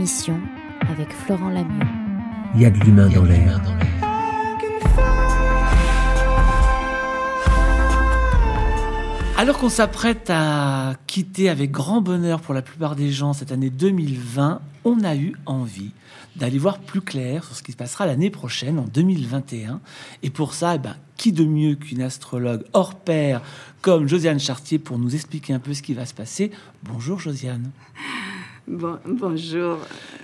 émission avec Florent Lamieux. Il y a de l'humain dans l'air. Alors qu'on s'apprête à quitter avec grand bonheur pour la plupart des gens cette année 2020, on a eu envie d'aller voir plus clair sur ce qui se passera l'année prochaine, en 2021. Et pour ça, eh ben, qui de mieux qu'une astrologue hors pair comme Josiane Chartier pour nous expliquer un peu ce qui va se passer? Bonjour Josiane. Bonjour.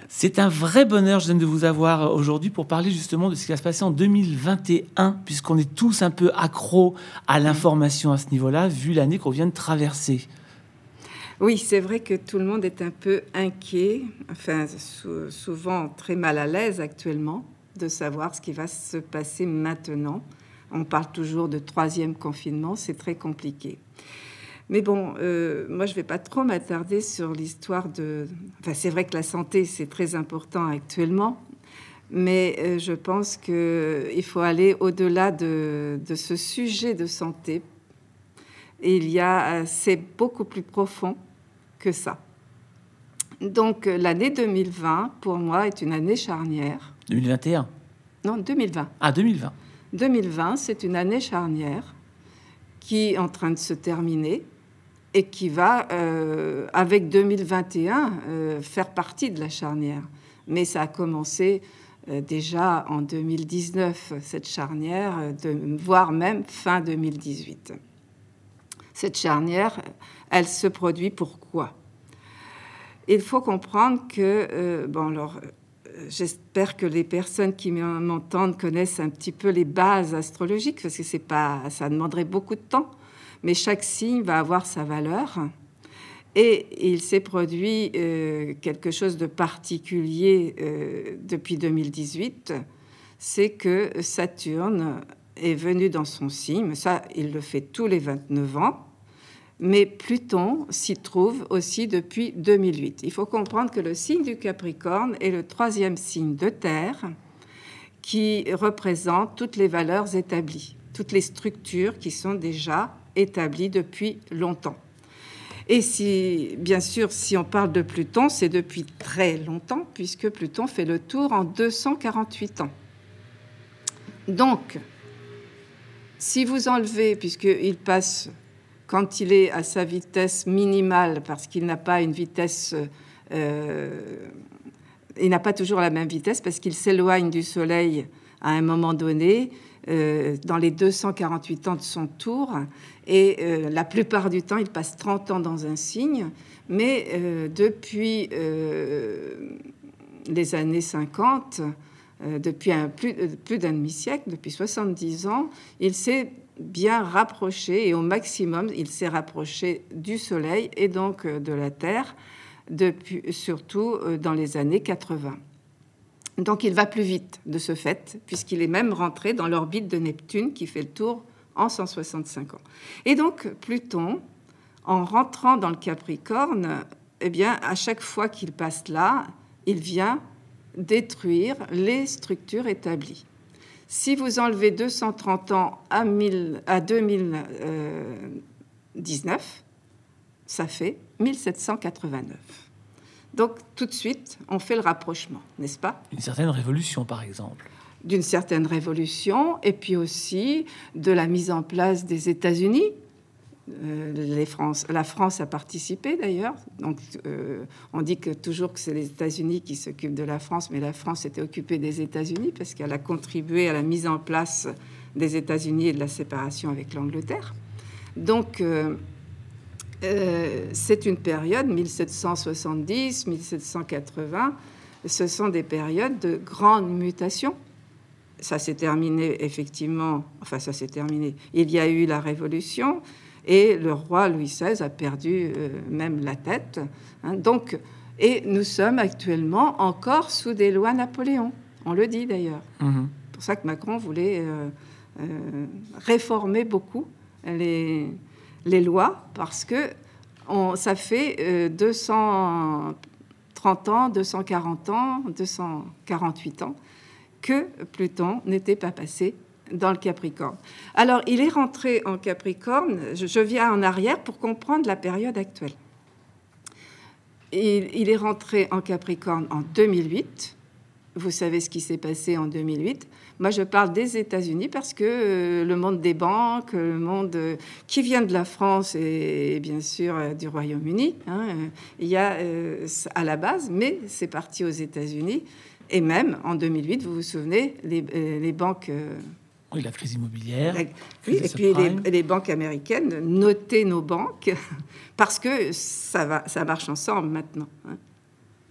C'est un vrai bonheur, je viens de vous avoir aujourd'hui pour parler justement de ce qui va se passer en 2021, puisqu'on est tous un peu accros à l'information à ce niveau-là, vu l'année qu'on vient de traverser. Oui, c'est vrai que tout le monde est un peu inquiet, enfin souvent très mal à l'aise actuellement de savoir ce qui va se passer maintenant. On parle toujours de troisième confinement, c'est très compliqué. Mais bon, euh, moi, je ne vais pas trop m'attarder sur l'histoire de... Enfin, c'est vrai que la santé, c'est très important actuellement, mais euh, je pense qu'il faut aller au-delà de, de, ce sujet de santé. Et il y a... C'est beaucoup plus profond que ça. Donc, l'année 2020, pour moi, est une année charnière. 2021 Non, 2020. Ah, 2020. 2020, c'est une année charnière qui est en train de se terminer et qui va, euh, avec 2021, euh, faire partie de la charnière. Mais ça a commencé euh, déjà en 2019, cette charnière, de, voire même fin 2018. Cette charnière, elle se produit pourquoi? Il faut comprendre que, bon, alors, j'espère que les personnes qui m'entendent connaissent un petit peu les bases astrologiques, parce que pas, ça demanderait beaucoup de temps mais chaque signe va avoir sa valeur. Et il s'est produit euh, quelque chose de particulier euh, depuis 2018, c'est que Saturne est venu dans son signe, ça il le fait tous les 29 ans, mais Pluton s'y trouve aussi depuis 2008. Il faut comprendre que le signe du Capricorne est le troisième signe de Terre qui représente toutes les valeurs établies, toutes les structures qui sont déjà établi depuis longtemps. Et si, bien sûr, si on parle de Pluton, c'est depuis très longtemps, puisque Pluton fait le tour en 248 ans. Donc, si vous enlevez, puisqu'il passe quand il est à sa vitesse minimale, parce qu'il n'a pas une vitesse, euh, il n'a pas toujours la même vitesse, parce qu'il s'éloigne du Soleil à un moment donné, euh, dans les 248 ans de son tour, et euh, la plupart du temps, il passe 30 ans dans un signe, mais euh, depuis les années 50, depuis plus, d'un demi-siècle, depuis 70 ans, il s'est bien rapproché, et au maximum, il s'est rapproché du Soleil et donc de la Terre, surtout dans les années 80. Donc il va plus vite de ce fait, puisqu'il est même rentré dans l'orbite de Neptune qui fait le tour en 165 ans. Et donc Pluton, en rentrant dans le Capricorne, eh bien, à chaque fois qu'il passe là, il vient détruire les structures établies. Si vous enlevez 230 ans à, 1000, à 2019, ça fait 1789. Donc tout de suite, on fait le rapprochement, n'est-ce pas? Une certaine révolution, par exemple. D'une certaine révolution, et puis aussi de la mise en place des États-Unis. Euh, la France a participé d'ailleurs. Donc, euh, on dit que toujours que c'est les États-Unis qui s'occupent de la France, mais la France était occupée des États-Unis parce qu'elle a contribué à la mise en place des États-Unis et de la séparation avec l'Angleterre. Donc, euh, euh, c'est une période 1770-1780. Ce sont des périodes de grandes mutations. Ça s'est terminé effectivement, enfin ça s'est terminé. Il y a eu la Révolution et le roi Louis XVI a perdu euh, même la tête. Hein. donc, et nous sommes actuellement encore sous des lois Napoléon. On le dit d'ailleurs. Mm-hmm. C'est pour ça que Macron voulait euh, réformer beaucoup les, les lois parce que ça fait 230 euh, ans, 240 ans, 248 ans que Pluton n'était pas passé dans le Capricorne. Alors, il est rentré en Capricorne, je, viens en arrière pour comprendre la période actuelle. il, est rentré en Capricorne en 2008. Vous savez ce qui s'est passé en 2008. Moi, je parle des États-Unis parce que euh, le monde des banques, le monde euh, qui vient de la France et, bien sûr euh, du Royaume-Uni, hein, il y a à la base, mais c'est parti aux États-Unis. Et même en 2008, vous vous souvenez, les, banques. oui, la crise immobilière. oui, et puis les, banques américaines notaient nos banques parce que ça, va, ça marche ensemble maintenant. Hein.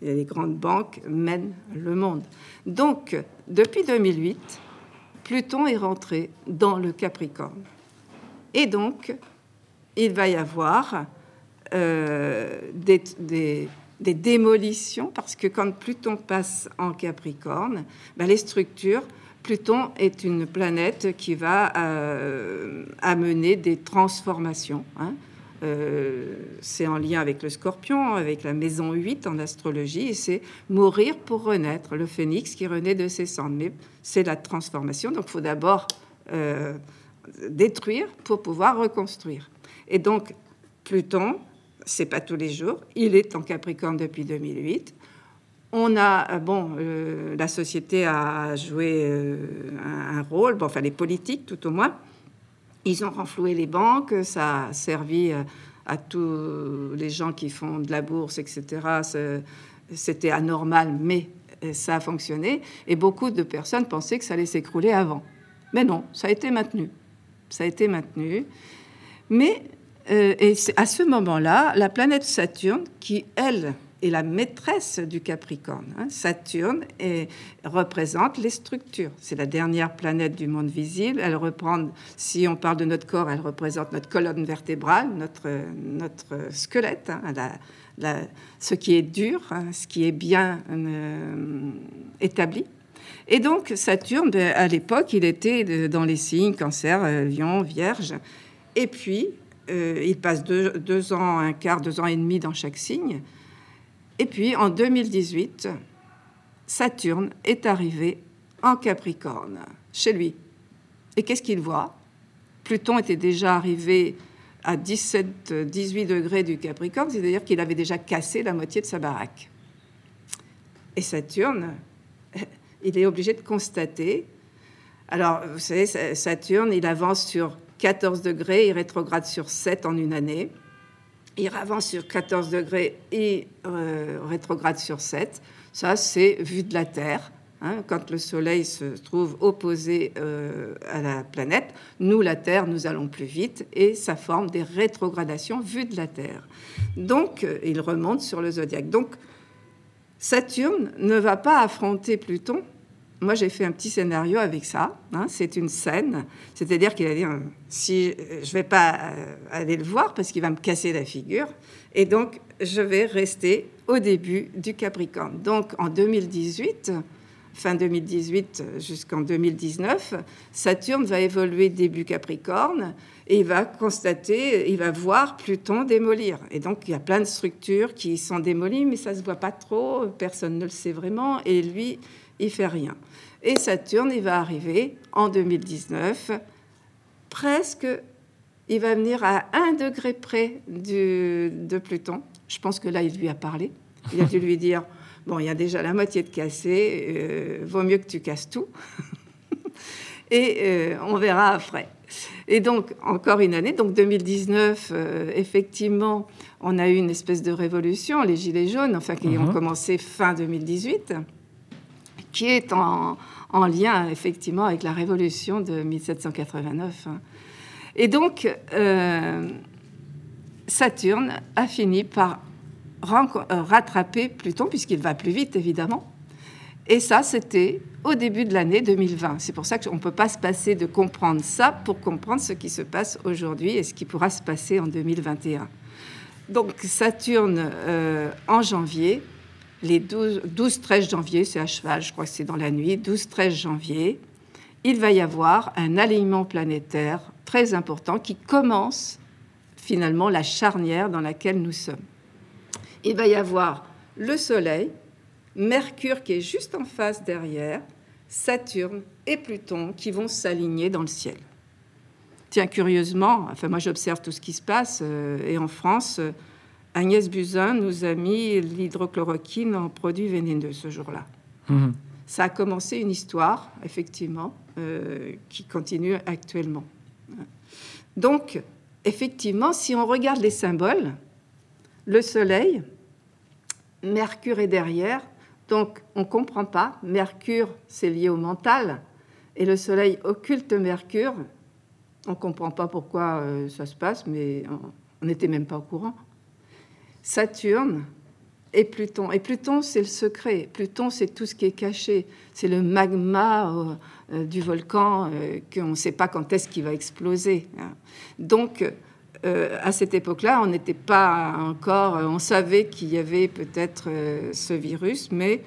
Les grandes banques mènent le monde. Donc, depuis 2008, Pluton est rentré dans le Capricorne. Et donc, il va y avoir euh, des, démolitions, parce que quand Pluton passe en Capricorne, ben, les structures, Pluton est une planète qui va euh, amener des transformations. Hein. Euh, c'est en lien avec le scorpion, avec la maison 8 en astrologie, et c'est mourir pour renaître, le phénix qui renaît de ses cendres. Mais c'est la transformation, donc il faut d'abord euh, détruire pour pouvoir reconstruire. Et donc, Pluton, c'est pas tous les jours, il est en Capricorne depuis 2008. On a, euh, bon, la société a joué un, rôle, bon, enfin les politiques tout au moins, ils ont renfloué les banques, ça a servi euh, à tous les gens qui font de la bourse, etc. C'était anormal, mais euh, ça a fonctionné. Et beaucoup de personnes pensaient que ça allait s'écrouler avant. Mais non, ça a été maintenu. Ça a été maintenu. Mais euh, et à ce moment-là, la planète Saturne, qui, elle, et la maîtresse du Capricorne. Hein. Saturne et représente les structures. C'est la dernière planète du monde visible. Elle reprend, si on parle de notre corps, elle représente notre colonne vertébrale, notre, squelette, hein, ce qui est dur, hein, ce qui est bien euh, établi. Et donc Saturne, ben, à l'époque, il était dans les signes Cancer, euh, Lion, Vierge. Et puis, euh, il passe deux, ans, un quart, deux ans et demi dans chaque signe. Et puis en 2018, Saturne est arrivé en Capricorne, chez lui. Et qu'est-ce qu'il voit? Pluton était déjà arrivé à 17-18 degrés du Capricorne, c'est-à-dire qu'il avait déjà cassé la moitié de sa baraque. Et Saturne, il est obligé de constater. Alors, vous savez, Saturne, il avance sur 14 degrés, il rétrograde sur 7 en une année il avance sur 14 degrés et euh, rétrograde sur 7. Ça, c'est vu de la Terre. Hein. quand le Soleil se trouve opposé euh, à la planète, nous, la Terre, nous allons plus vite et ça forme des rétrogradations vues de la Terre. Donc, euh, il remonte sur le zodiaque. Donc, Saturne ne va pas affronter Pluton moi, j'ai fait un petit scénario avec ça. Hein. c'est une scène. C'est-à-dire qu'il a dit euh, si je vais pas euh, aller le voir parce qu'il va me casser la figure, et donc je vais rester au début du Capricorne. Donc en 2018, fin 2018 jusqu'en 2019, Saturne va évoluer début Capricorne et il va constater, il va voir Pluton démolir. Et donc il y a plein de structures qui sont démolies, mais ça se voit pas trop, personne ne le sait vraiment, et lui il fait rien. Et Saturne, il va arriver en 2019, presque, il va venir à un degré près de Pluton. Je pense que là, il lui a parlé. Il a dû lui dire, bon, il y a déjà la moitié de cassé, euh, vaut mieux que tu casses tout. Et euh, on verra après. Et donc, encore une année, donc 2019, euh, effectivement, on a eu une espèce de révolution, les Gilets jaunes, enfin, qui ont mhm. commencé fin 2018 qui est en, lien effectivement avec la révolution de 1789. Hein. Et donc, euh, Saturne a fini par euh, rattraper Pluton, puisqu'il va plus vite, évidemment. Et ça, c'était au début de l'année 2020. C'est pour ça qu'on ne peut pas se passer de comprendre ça pour comprendre ce qui se passe aujourd'hui et ce qui pourra se passer en 2021. Donc Saturne, euh, en janvier, les 12-13 janvier, c'est à cheval, je crois que c'est dans la nuit, 12-13 janvier, il va y avoir un alignement planétaire très important qui commence finalement la charnière dans laquelle nous sommes. Il va y avoir le Soleil, Mercure qui est juste en face derrière, Saturne et Pluton qui vont s'aligner dans le ciel. Tiens, curieusement, enfin moi j'observe tout ce qui se passe, euh, et en France, euh, Agnès Buzyn nous a mis l'hydrochloroquine en produit vénéneux ce jour-là. Mhm. Ça a commencé une histoire, effectivement, euh, qui continue actuellement. Donc, effectivement, si on regarde les symboles, le soleil, Mercure est derrière, donc on ne comprend pas. Mercure, c'est lié au mental, et le soleil occulte Mercure. On ne comprend pas pourquoi euh, ça se passe, mais on n'était même pas au courant. Saturne et Pluton. Et Pluton, c'est le secret. Pluton, c'est tout ce qui est caché. C'est le magma euh, euh, du volcan qu'on ne sait pas quand est-ce qu'il va exploser. hein. Donc, euh, à cette époque-là, on n'était pas encore. On savait qu'il y avait peut-être euh, ce virus, mais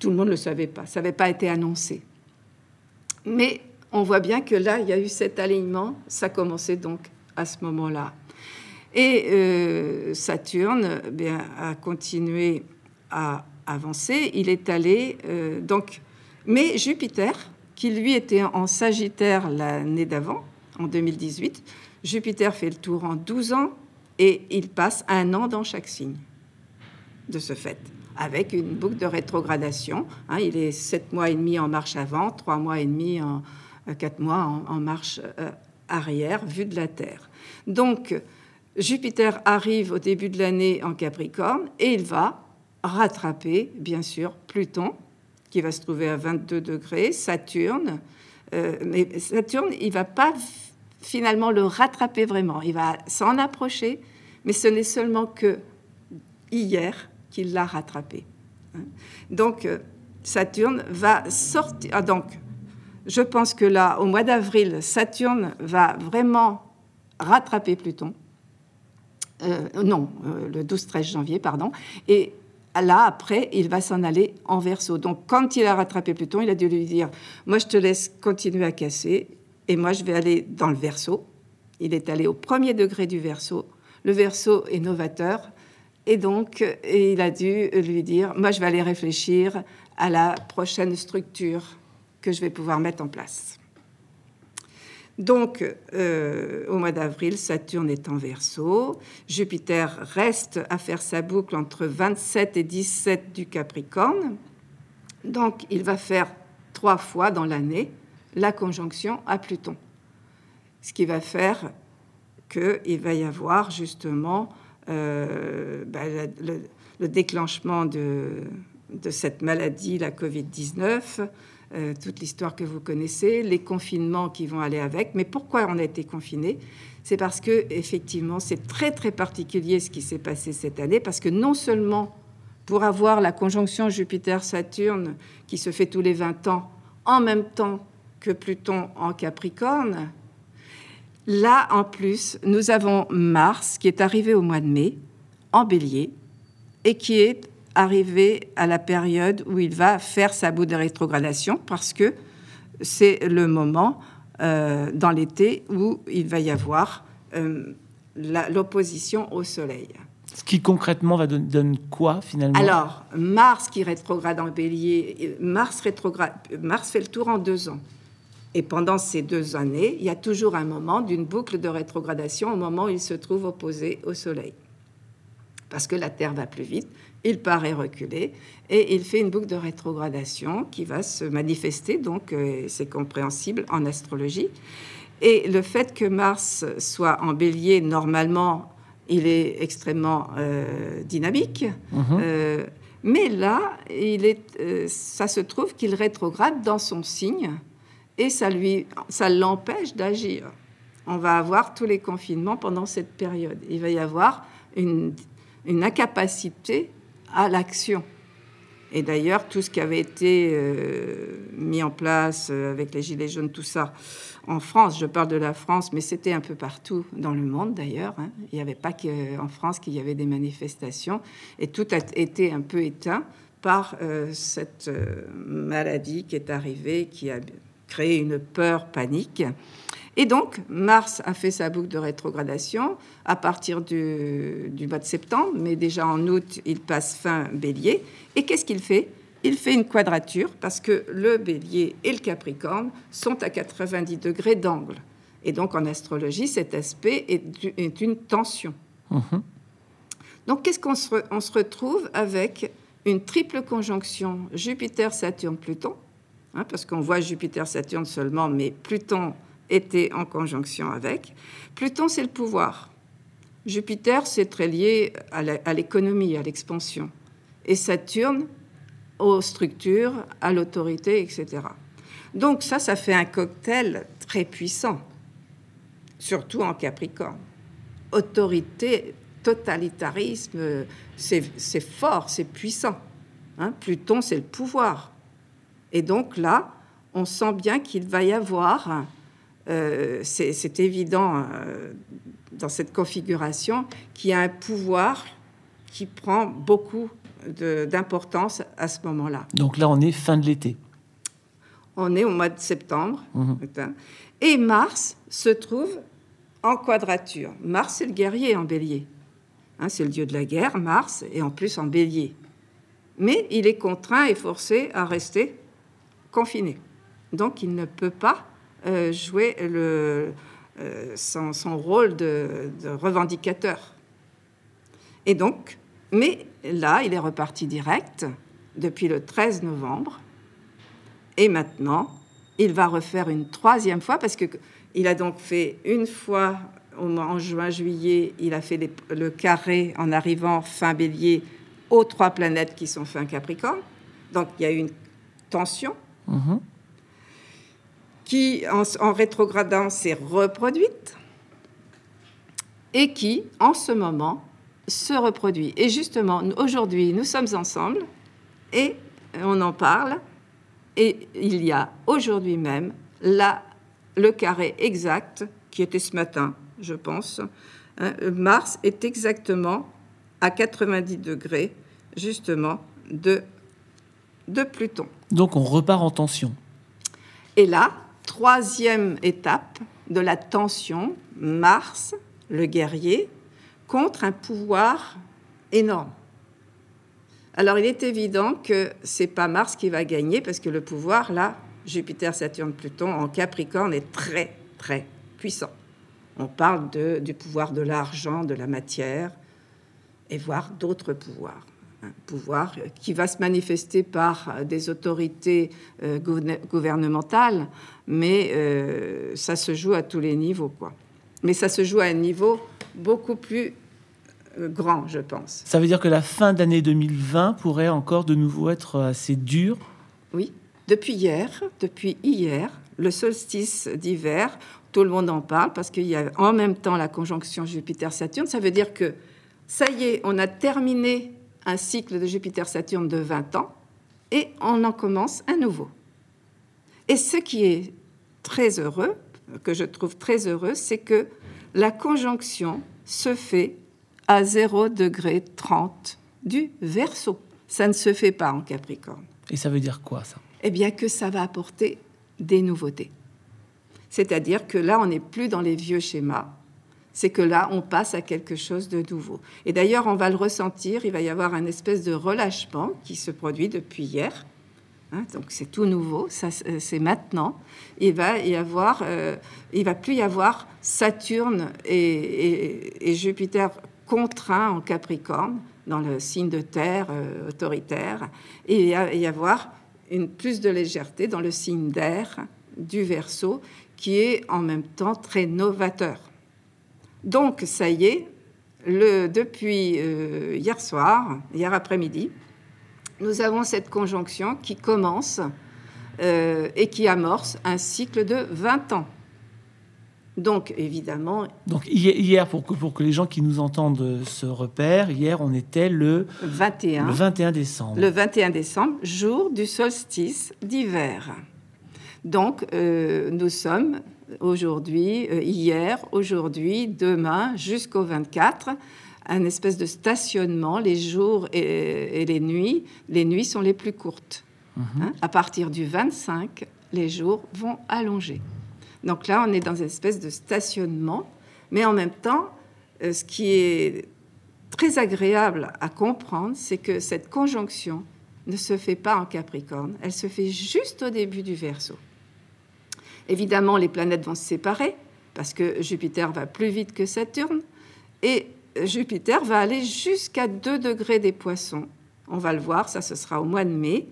tout le monde ne le savait pas. Ça n'avait pas été annoncé. Mais on voit bien que là, il y a eu cet alignement. Ça commençait donc à ce moment-là. Et euh, Saturne eh bien, a continué à avancer. Il est allé euh, donc, mais Jupiter, qui lui était en Sagittaire l'année d'avant, en 2018, Jupiter fait le tour en 12 ans et il passe un an dans chaque signe. De ce fait, avec une boucle de rétrogradation, hein, il est 7 mois et demi en marche avant, 3 mois et demi en 4 mois en, marche euh, arrière, vue de la Terre. Donc, Jupiter arrive au début de l'année en Capricorne et il va rattraper, bien sûr, Pluton, qui va se trouver à 22 degrés, Saturne. Euh, mais Saturne, il va pas finalement le rattraper vraiment. Il va s'en approcher, mais ce n'est seulement que hier qu'il l'a rattrapé. hein. Donc, euh, Saturne va sortir. Ah, donc, je pense que là, au mois d'avril, Saturne va vraiment rattraper Pluton. Euh, non, euh, le 12-13 janvier, pardon. Et là, après, il va s'en aller en verso. Donc, quand il a rattrapé Pluton, il a dû lui dire Moi, je te laisse continuer à casser, et moi, je vais aller dans le verso. Il est allé au premier degré du verso. Le verso est novateur. Et donc, et il a dû lui dire Moi, je vais aller réfléchir à la prochaine structure que je vais pouvoir mettre en place. Donc, euh, au mois d'avril, Saturne est en verso. Jupiter reste à faire sa boucle entre 27 et 17 du Capricorne. Donc, il va faire trois fois dans l'année la conjonction à Pluton. Ce qui va faire qu'il va y avoir justement euh, ben, le, le- le déclenchement de cette maladie, la Covid-19, euh, toute l'histoire que vous connaissez, les confinements qui vont aller avec. Mais pourquoi on a été confiné C'est parce que effectivement, c'est très très particulier ce qui s'est passé cette année, parce que non seulement pour avoir la conjonction Jupiter-Saturne qui se fait tous les 20 ans, en même temps que Pluton en Capricorne, là en plus, nous avons Mars qui est arrivé au mois de mai en bélier et qui est arrivé à la période où il va faire sa bout de rétrogradation parce que c'est le moment euh, dans l'été où il va y avoir euh, l'opposition au Soleil. Ce qui concrètement va don- donne quoi finalement? Alors, Mars qui rétrograde en bélier, Mars, rétrograde, Mars fait le tour en deux ans. Et pendant ces deux années, il y a toujours un moment d'une boucle de rétrogradation au moment où il se trouve opposé au Soleil. Parce que la Terre va plus vite, il paraît reculer et il fait une boucle de rétrogradation qui va se manifester, donc euh, c'est compréhensible en astrologie. Et le fait que Mars soit en bélier, normalement, il est extrêmement euh, dynamique. Mhm. Euh, mais là, il est, euh, ça se trouve qu'il rétrograde dans son signe et ça, lui, ça l'empêche d'agir. On va avoir tous les confinements pendant cette période. Il va y avoir une, une incapacité à l'action. Et d'ailleurs, tout ce qui avait été euh, mis en place euh, avec les Gilets jaunes, tout ça, en France, je parle de la France, mais c'était un peu partout dans le monde d'ailleurs. hein. Il n'y avait pas qu'en France qu'il y avait des manifestations. Et tout a été un peu éteint par euh, cette euh, maladie qui est arrivée, qui a créé une peur, panique. Et donc, Mars a fait sa boucle de rétrogradation à partir du, du mois de septembre, mais déjà en août, il passe fin bélier. Et qu'est-ce qu'il fait? Il fait une quadrature parce que le bélier et le capricorne sont à 90 degrés d'angle. Et donc, en astrologie, cet aspect est, une tension. Mhm. Donc qu'est-ce qu'on se, on se retrouve avec une triple conjonction Jupiter-Saturne-Pluton, hein, parce qu'on voit Jupiter-Saturne seulement, mais Pluton était en conjonction avec. Pluton, c'est le pouvoir. Jupiter, c'est très lié à l'économie, à l'expansion. Et Saturne, aux structures, à l'autorité, etc. Donc ça, ça fait un cocktail très puissant, surtout en Capricorne. Autorité, totalitarisme, c'est fort, c'est puissant. Hein. Pluton, c'est le pouvoir. Et donc là, on sent bien qu'il va y avoir, euh, c'est évident euh, dans cette configuration, qu'il y a un pouvoir qui prend beaucoup d'importance à ce moment-là. Donc là, on est fin de l'été. On est au mois de septembre. Mhm. Et Mars se trouve en quadrature. Mars, c'est le guerrier en bélier. Hein, c'est le dieu de la guerre, Mars, et en plus en bélier. Mais il est contraint et forcé à rester confiné. Donc il ne peut pas jouer le, euh, son, rôle de, revendicateur. Et donc, mais là, il est reparti direct depuis le 13 novembre. Et maintenant, il va refaire une troisième fois parce qu'il a donc fait une fois en juin-juillet, il a fait le carré en arrivant fin bélier aux trois planètes qui sont fin Capricorne. Donc il y a eu une tension mhm. Qui, en, en rétrogradant, s'est reproduite et qui, en ce moment, se reproduit. Et justement, aujourd'hui, nous sommes ensemble et on en parle. Et il y a aujourd'hui même là le carré exact qui était ce matin, je pense. Hein, Mars est exactement à 90 degrés, justement, de, de Pluton. Donc on repart en tension. Et là, troisième étape de la tension, Mars, le guerrier, contre un pouvoir énorme. Alors il est évident que c'est pas Mars qui va gagner parce que le pouvoir là, Jupiter, Saturne, Pluton en Capricorne est très très puissant. On parle de, du pouvoir de l'argent, de la matière et voire d'autres pouvoirs. Pouvoir qui va se manifester par des autorités euh, gouvernementales, mais euh, ça se joue à tous les niveaux quoi. Mais ça se joue à un niveau beaucoup plus euh, grand, je pense. Ça veut dire que la fin d'année 2020 pourrait encore de nouveau être assez dure? Oui, depuis hier, depuis hier, le solstice d'hiver, tout le monde en parle parce qu'il y a en même temps la conjonction Jupiter-Saturne. Ça veut dire que ça y est, on a terminé un cycle de Jupiter-Saturne de 20 ans et on en commence un nouveau. Et ce qui est très heureux, que je trouve très heureux, c'est que la conjonction se fait à 0 degré 30 du verso. Ça ne se fait pas en Capricorne. Et ça veut dire quoi ça? Eh bien que ça va apporter des nouveautés. C'est-à-dire que là, on n'est plus dans les vieux schémas. C'est que là, on passe à quelque chose de nouveau. Et d'ailleurs, on va le ressentir. Il va y avoir un espèce de relâchement qui se produit depuis hier. Hein, donc c'est tout nouveau, ça, c'est maintenant. Il va y avoir, euh, il va plus y avoir Saturne et, Jupiter contraints en Capricorne, dans le signe de terre euh, autoritaire, et il va y avoir une plus de légèreté dans le signe d'air du Verseau, qui est en même temps très novateur. Donc ça y est, le, depuis euh, hier soir, hier après-midi, nous avons cette conjonction qui commence euh, et qui amorce un cycle de 20 ans. Donc, évidemment. Donc, hier, pour que, pour que les gens qui nous entendent se repèrent, hier, on était le 21, le 21 décembre. Le 21 décembre, jour du solstice d'hiver. Donc, euh, nous sommes aujourd'hui, euh, hier, aujourd'hui, demain, jusqu'au 24, un espèce de stationnement, les jours et, les nuits. Les nuits sont les plus courtes. Mhm. Hein. à partir du 25, les jours vont allonger. Donc là, on est dans une espèce de stationnement, mais en même temps, euh, ce qui est très agréable à comprendre, c'est que cette conjonction ne se fait pas en Capricorne, elle se fait juste au début du Verseau. Évidemment, les planètes vont se séparer parce que Jupiter va plus vite que Saturne et Jupiter va aller jusqu'à 2 degrés des poissons. On va le voir, ça ce sera au mois de mai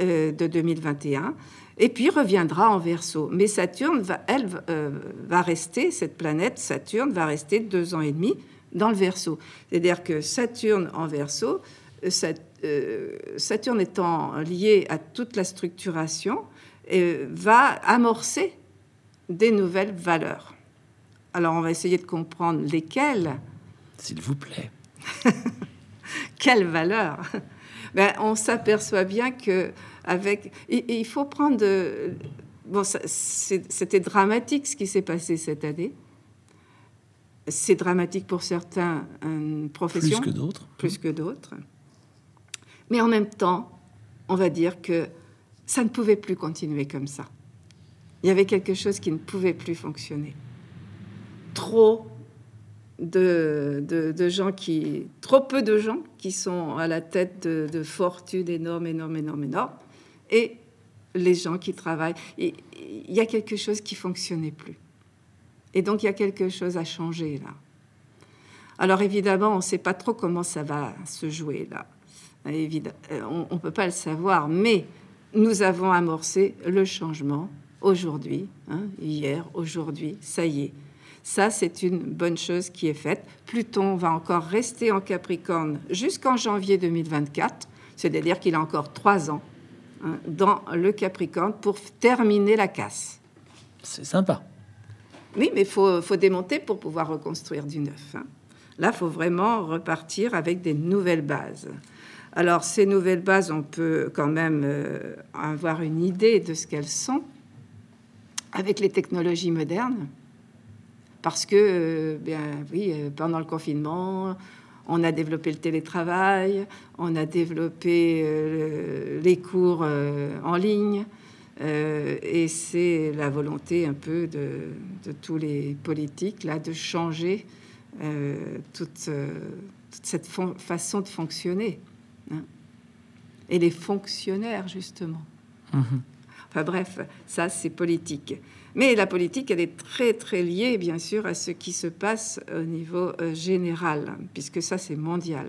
euh, de 2021. Et puis reviendra en verso. Mais Saturne, va, elle, euh, va rester, cette planète Saturne va rester deux ans et demi dans le verso. C'est-à-dire que Saturne en verso, euh, Saturne étant lié à toute la structuration, va amorcer des nouvelles valeurs. Alors on va essayer de comprendre lesquelles. S'il vous plaît. Quelles valeurs? Ben, On s'aperçoit bien que avec, il faut prendre. Bon, c'était dramatique ce qui s'est passé cette année. C'est dramatique pour certains professions. Plus que d'autres. Plus que d'autres. Mais en même temps, on va dire que ça ne pouvait plus continuer comme ça. Il y avait quelque chose qui ne pouvait plus fonctionner. Trop de, gens qui, trop peu de gens qui sont à la tête de, de fortunes énormes, énormes, énormes, énormes, et les gens qui travaillent. il y a quelque chose qui fonctionnait plus. Et donc il y a quelque chose à changer là. Alors évidemment, on ne sait pas trop comment ça va se jouer là. Évidemment, on ne peut pas le savoir, mais nous avons amorcé le changement aujourd'hui, hein, hier, aujourd'hui, ça y est. Ça, c'est une bonne chose qui est faite. Pluton va encore rester en Capricorne jusqu'en janvier 2024, c'est-à-dire qu'il a encore trois ans hein, dans le Capricorne pour terminer la casse. C'est sympa. Oui, mais il faut, démonter pour pouvoir reconstruire du neuf. Hein. Là, il faut vraiment repartir avec des nouvelles bases. Alors, ces nouvelles bases, on peut quand même euh, avoir une idée de ce qu'elles sont avec les technologies modernes parce que, euh, bien oui, euh, pendant le confinement, on a développé le télétravail, on a développé les cours en ligne, et c'est la volonté un peu de, tous les politiques là de changer toute, cette façon de fonctionner. Hein. Et les fonctionnaires, justement. Mmh enfin bref, ça c'est politique. Mais la politique, elle est très très liée, bien sûr, à ce qui se passe au niveau euh, général, puisque ça, c'est mondial.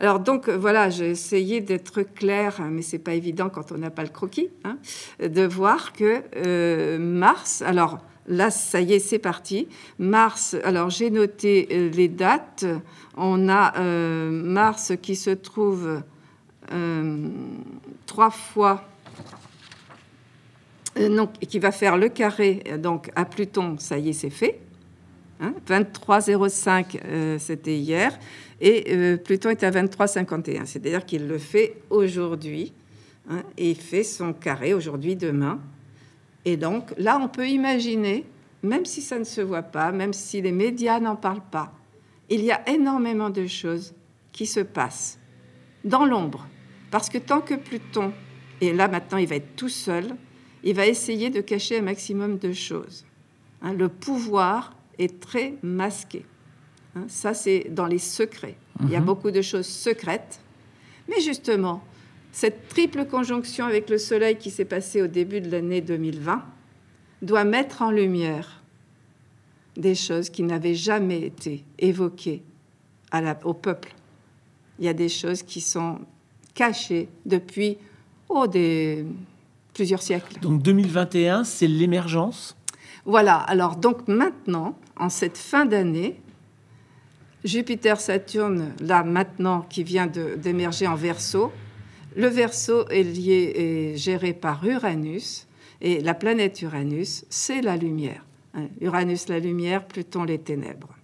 Alors donc voilà, j'ai essayé d'être clair, mais c'est pas évident quand on n'a pas le croquis, hein, de voir que euh, Mars, alors là ça y est, c'est parti. Mars, alors j'ai noté euh, les dates. On a Mars qui se trouve trois fois euh, qui va faire le carré euh, donc à Pluton, ça y est, c'est fait. Hein, 23,05, euh, c'était hier, et Pluton est à 23,51, c'est-à-dire qu'il le fait aujourd'hui, hein, et fait son carré aujourd'hui, demain. Et donc là, on peut imaginer, même si ça ne se voit pas, même si les médias n'en parlent pas, il y a énormément de choses qui se passent dans l'ombre. Parce que tant que Pluton, et là maintenant il va être tout seul, il va essayer de cacher un maximum de choses. Hein, le pouvoir est très masqué. Hein, ça, c'est dans les secrets. Il y a mhm. beaucoup de choses secrètes. Mais justement, cette triple conjonction avec le Soleil qui s'est passée au début de l'année 2020 doit mettre en lumière des choses qui n'avaient jamais été évoquées au peuple. Il y a des choses qui sont cachées depuis oh, des, plusieurs siècles. Donc 2021, c'est l'émergence? Voilà, alors donc maintenant, en cette fin d'année, Jupiter-Saturne, là maintenant, qui vient d'émerger en verso, le verso est lié et géré par Uranus, et la planète Uranus, c'est la lumière. Hein, Uranus, la lumière, Pluton, les ténèbres.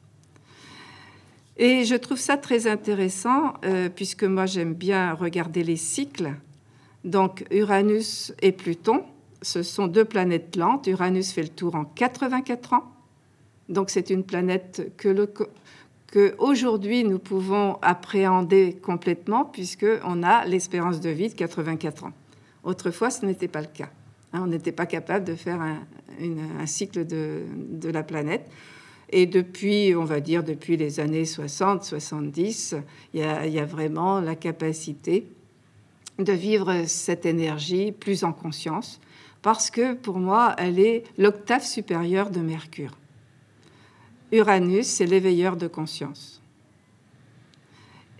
Et je trouve ça très intéressant, euh, puisque moi j'aime bien regarder les cycles donc Uranus et Pluton, ce sont deux planètes lentes. Uranus fait le tour en 84 ans. Donc c'est une planète que, que aujourd'hui nous pouvons appréhender complètement puisqu'on a l'espérance de vie de 84 ans. Autrefois, ce n'était pas le cas. Hein. on n'était pas capable de faire un, cycle de, la planète. Et depuis, on va dire, depuis les années 60, 70, il y a vraiment la capacité de vivre cette énergie plus en conscience, parce que pour moi, elle est l'octave supérieure de Mercure. Uranus, c'est l'éveilleur de conscience.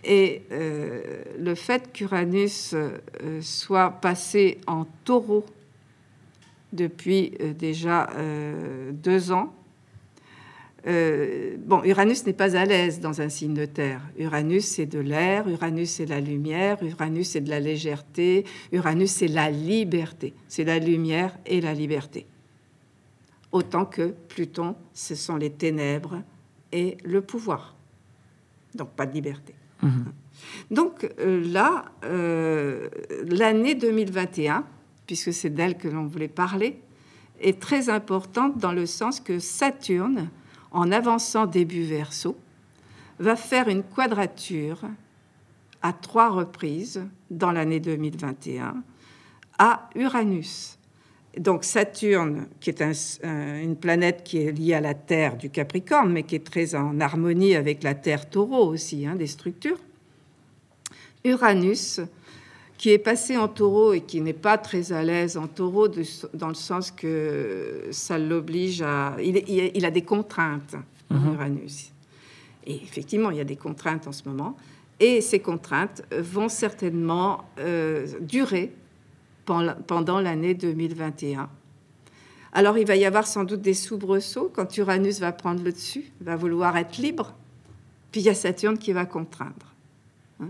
Et euh, le fait qu'Uranus euh, soit passé en taureau depuis euh, déjà deux ans, bon, Uranus n'est pas à l'aise dans un signe de terre. Uranus, c'est de l'air, Uranus, c'est la lumière, Uranus, c'est de la légèreté, Uranus, c'est la liberté. C'est la lumière et la liberté. Autant que Pluton, ce sont les ténèbres et le pouvoir. Donc pas de liberté. Mhm. Donc euh, là, euh, l'année 2021, puisque c'est d'elle que l'on voulait parler, est très importante dans le sens que Saturne, en avançant début verso, va faire une quadrature à trois reprises dans l'année 2021 à Uranus. Donc Saturne, qui est une planète qui est liée à la Terre du Capricorne, mais qui est très en harmonie avec la Terre taureau aussi, hein, des structures. Uranus, qui est passé en taureau et qui n'est pas très à l'aise en taureau, dans le sens que ça l'oblige à... Il, a des contraintes, mhm. Uranus. Et effectivement, il y a des contraintes en ce moment. Et ces contraintes vont certainement euh, durer pendant l'année 2021. Alors il va y avoir sans doute des soubresauts quand Uranus va prendre le dessus, va vouloir être libre, puis il y a Saturne qui va contraindre. Hein,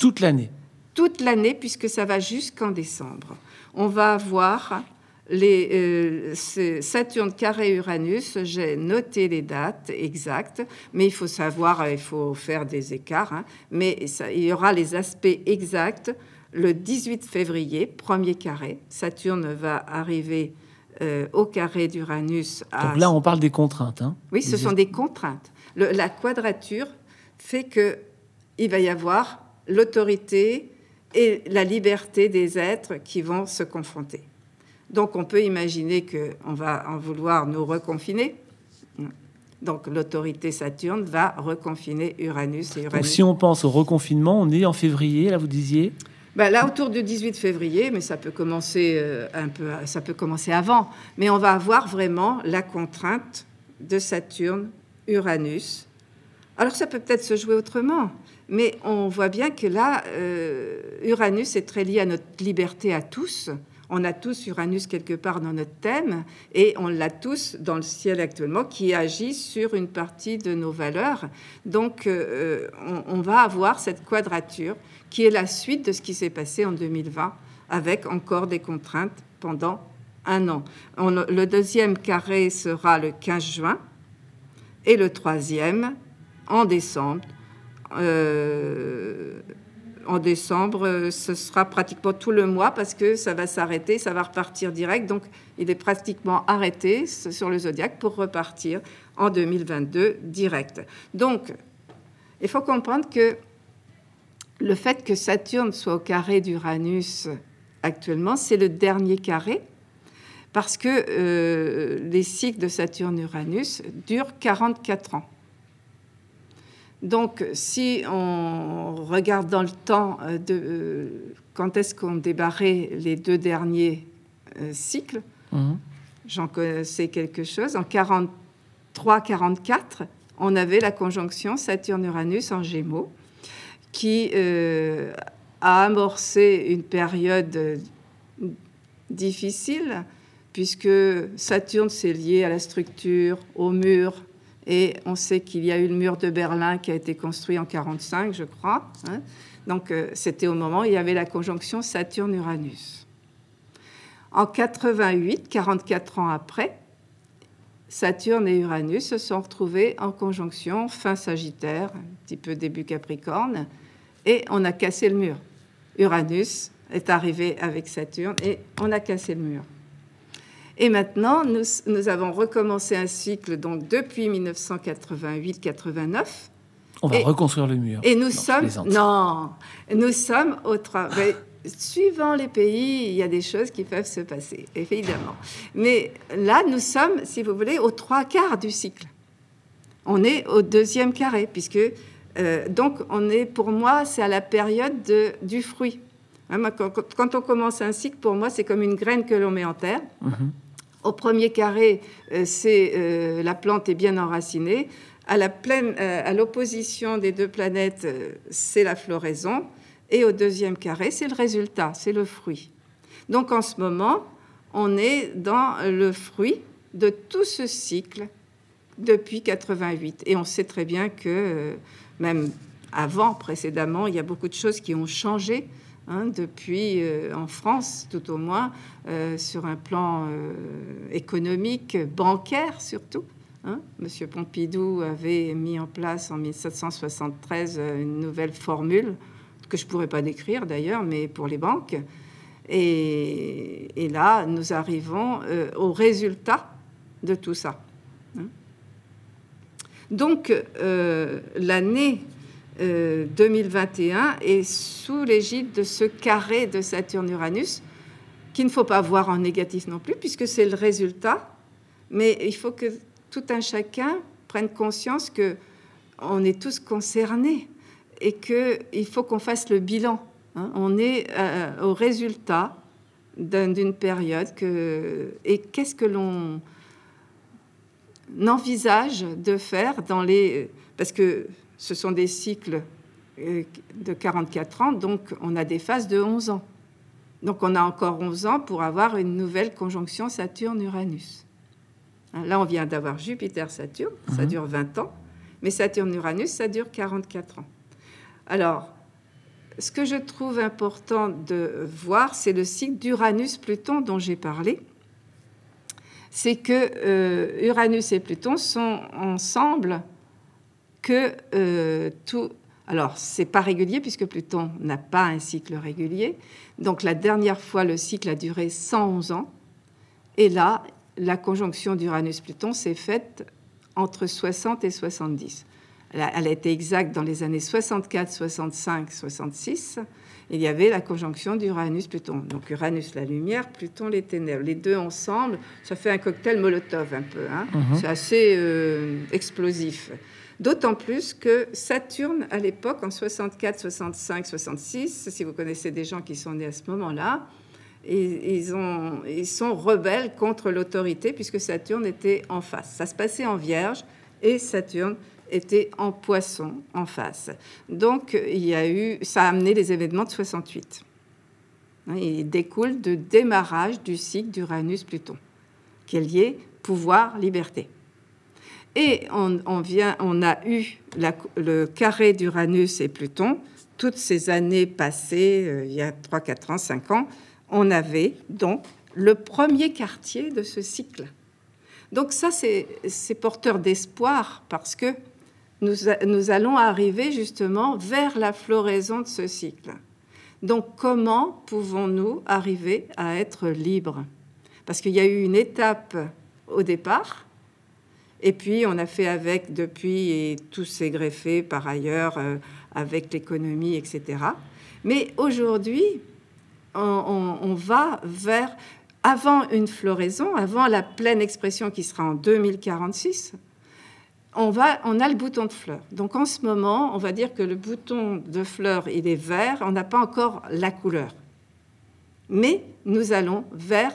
toute l'année Toute l'année, puisque ça va jusqu'en décembre. On va avoir les, euh, Saturne carré Uranus, j'ai noté les dates exactes, mais il faut savoir, il faut faire des écarts, hein, mais il y aura les aspects exacts le 18 février, premier carré, Saturne va arriver euh, au carré d'Uranus. Donc là, on parle des contraintes. Hein oui, ce sont des contraintes. la quadrature fait que il va y avoir l'autorité et la liberté des êtres qui vont se confronter. Donc on peut imaginer qu'on va en vouloir nous reconfiner. Donc l'autorité Saturne va reconfiner Uranus et Uranus. Donc si on pense au reconfinement, on est en février, là vous disiez? Ben là, autour du 18 février, mais ça peut commencer euh, un peu, ça peut commencer avant. Mais on va avoir vraiment la contrainte de Saturne, Uranus. Alors ça peut peut-être se jouer autrement, mais on voit bien que là, euh, Uranus est très lié à notre liberté à tous. On a tous Uranus quelque part dans notre thème et on l'a tous dans le ciel actuellement qui agit sur une partie de nos valeurs. Donc euh, on va avoir cette quadrature qui est la suite de ce qui s'est passé en 2020, avec encore des contraintes pendant un an. le deuxième carré sera le 15 juin et le troisième en décembre. Euh, en décembre, ce sera pratiquement tout le mois parce que ça va s'arrêter, ça va repartir direct. Donc, il est pratiquement arrêté sur le zodiaque pour repartir en 2022 direct. Donc, il faut comprendre que le fait que Saturne soit au carré d'Uranus actuellement, c'est le dernier carré, parce que euh, les cycles de Saturne-Uranus durent 44 ans. Donc, si on regarde dans le temps euh, de euh, quand est-ce qu'on débarrait les deux derniers cycles, mhm. j'en sais quelque chose. En 43-44, on avait la conjonction Saturne-Uranus en Gémeaux qui euh, a amorcé une période euh, difficile, puisque Saturne s'est lié à la structure, au mur, et on sait qu'il y a eu le mur de Berlin qui a été construit en 1945, je crois. Hein. Donc euh, c'était au moment où il y avait la conjonction Saturne-Uranus. En 88, 44 ans après, Saturne et Uranus se sont retrouvés en conjonction fin Sagittaire, un petit peu début Capricorne, et on a cassé le mur. Uranus est arrivé avec Saturne et on a cassé le mur. Et maintenant, nous, nous avons recommencé un cycle donc depuis 1988-89. On va reconstruire le mur. Et nous sommes non, nous sommes au travail. Suivant les pays, il y a des choses qui peuvent se passer, évidemment. Mais là, nous sommes, si vous voulez, aux trois quarts du cycle. On est au deuxième carré, puisque euh, donc, on est, pour moi, c'est à la période du fruit. Hein, quand, on commence un cycle, pour moi, c'est comme une graine que l'on met en terre. Mhm. Au premier carré, euh, c'est euh, la plante est bien enracinée. À la pleine, à l'opposition des deux planètes, c'est la floraison. Et au deuxième carré, c'est le résultat, c'est le fruit. Donc en ce moment, on est dans le fruit de tout ce cycle depuis 88. Et on sait très bien que même avant, précédemment, il y a beaucoup de choses qui ont changé hein, depuis, euh, en France tout au moins, euh, sur un plan euh, économique, bancaire surtout. hein. Monsieur Pompidou avait mis en place en 1773 euh, une nouvelle formule que je ne pourrais pas décrire d'ailleurs, mais pour les banques. Et, là, nous arrivons au résultat de tout ça. Donc, euh, l'année euh, 2021 est sous l'égide de ce carré de Saturne-Uranus, qu'il ne faut pas voir en négatif non plus, puisque c'est le résultat. Mais il faut que tout un chacun prenne conscience que on est tous concernés et qu'il faut qu'on fasse le bilan. hein. On est euh, au résultat d'un- d'une période et qu'est-ce que l'on envisage de faire dans les... Parce que ce sont des cycles euh, de 44 ans, donc on a des phases de 11 ans. Donc on a encore 11 ans pour avoir une nouvelle conjonction Saturne-Uranus. Hein, Là, on vient d'avoir Jupiter-Saturne, ça Mhm. dure 20 ans, mais Saturne-Uranus, ça dure 44 ans. Alors, ce que je trouve important de voir, c'est le cycle d'Uranus-Pluton dont j'ai parlé. C'est que euh, Uranus et Pluton sont ensemble que euh, tout. Alors, c'est pas régulier puisque Pluton n'a pas un cycle régulier. Donc, la dernière fois, le cycle a duré 111 ans. Et là, la conjonction d'Uranus-Pluton s'est faite entre 60 et 70. Elle a, elle a été exacte dans les années 64, 65, 66. Il y avait la conjonction d'Uranus-Pluton. Donc Uranus, la lumière, Pluton, les ténèbres. Les deux ensemble, ça fait un cocktail Molotov un peu. hein. Mhm. C'est assez euh, explosif. D'autant plus que Saturne, à l'époque, en 64, 65, 66, si vous connaissez des gens qui sont nés à ce moment-là, ils, ils ont, ils sont rebelles contre l'autorité puisque Saturne était en face. Ça se passait en Vierge et Saturne était en Poisson en face. Donc il y a eu, ça a amené les événements de 68. Hein, Il découle de démarrage du cycle d'Uranus-Pluton, qui est pouvoir-liberté. Et on, vient, on a eu le carré d'Uranus et Pluton toutes ces années passées, euh, il y a 3, 4 ans, 5 ans, on avait donc le premier quartier de ce cycle. Donc ça, c'est porteur d'espoir parce que nous, allons arriver justement vers la floraison de ce cycle. Donc comment pouvons-nous arriver à être libres? Parce qu'il y a eu une étape au départ, et puis on a fait avec depuis, et tout s'est greffé par ailleurs euh, avec l'économie, etc. Mais aujourd'hui, on va vers, avant une floraison, avant la pleine expression qui sera en 2046, on, va, on a le bouton de fleur. Donc en ce moment, on va dire que le bouton de fleur, il est vert, on n'a pas encore la couleur. Mais nous allons vers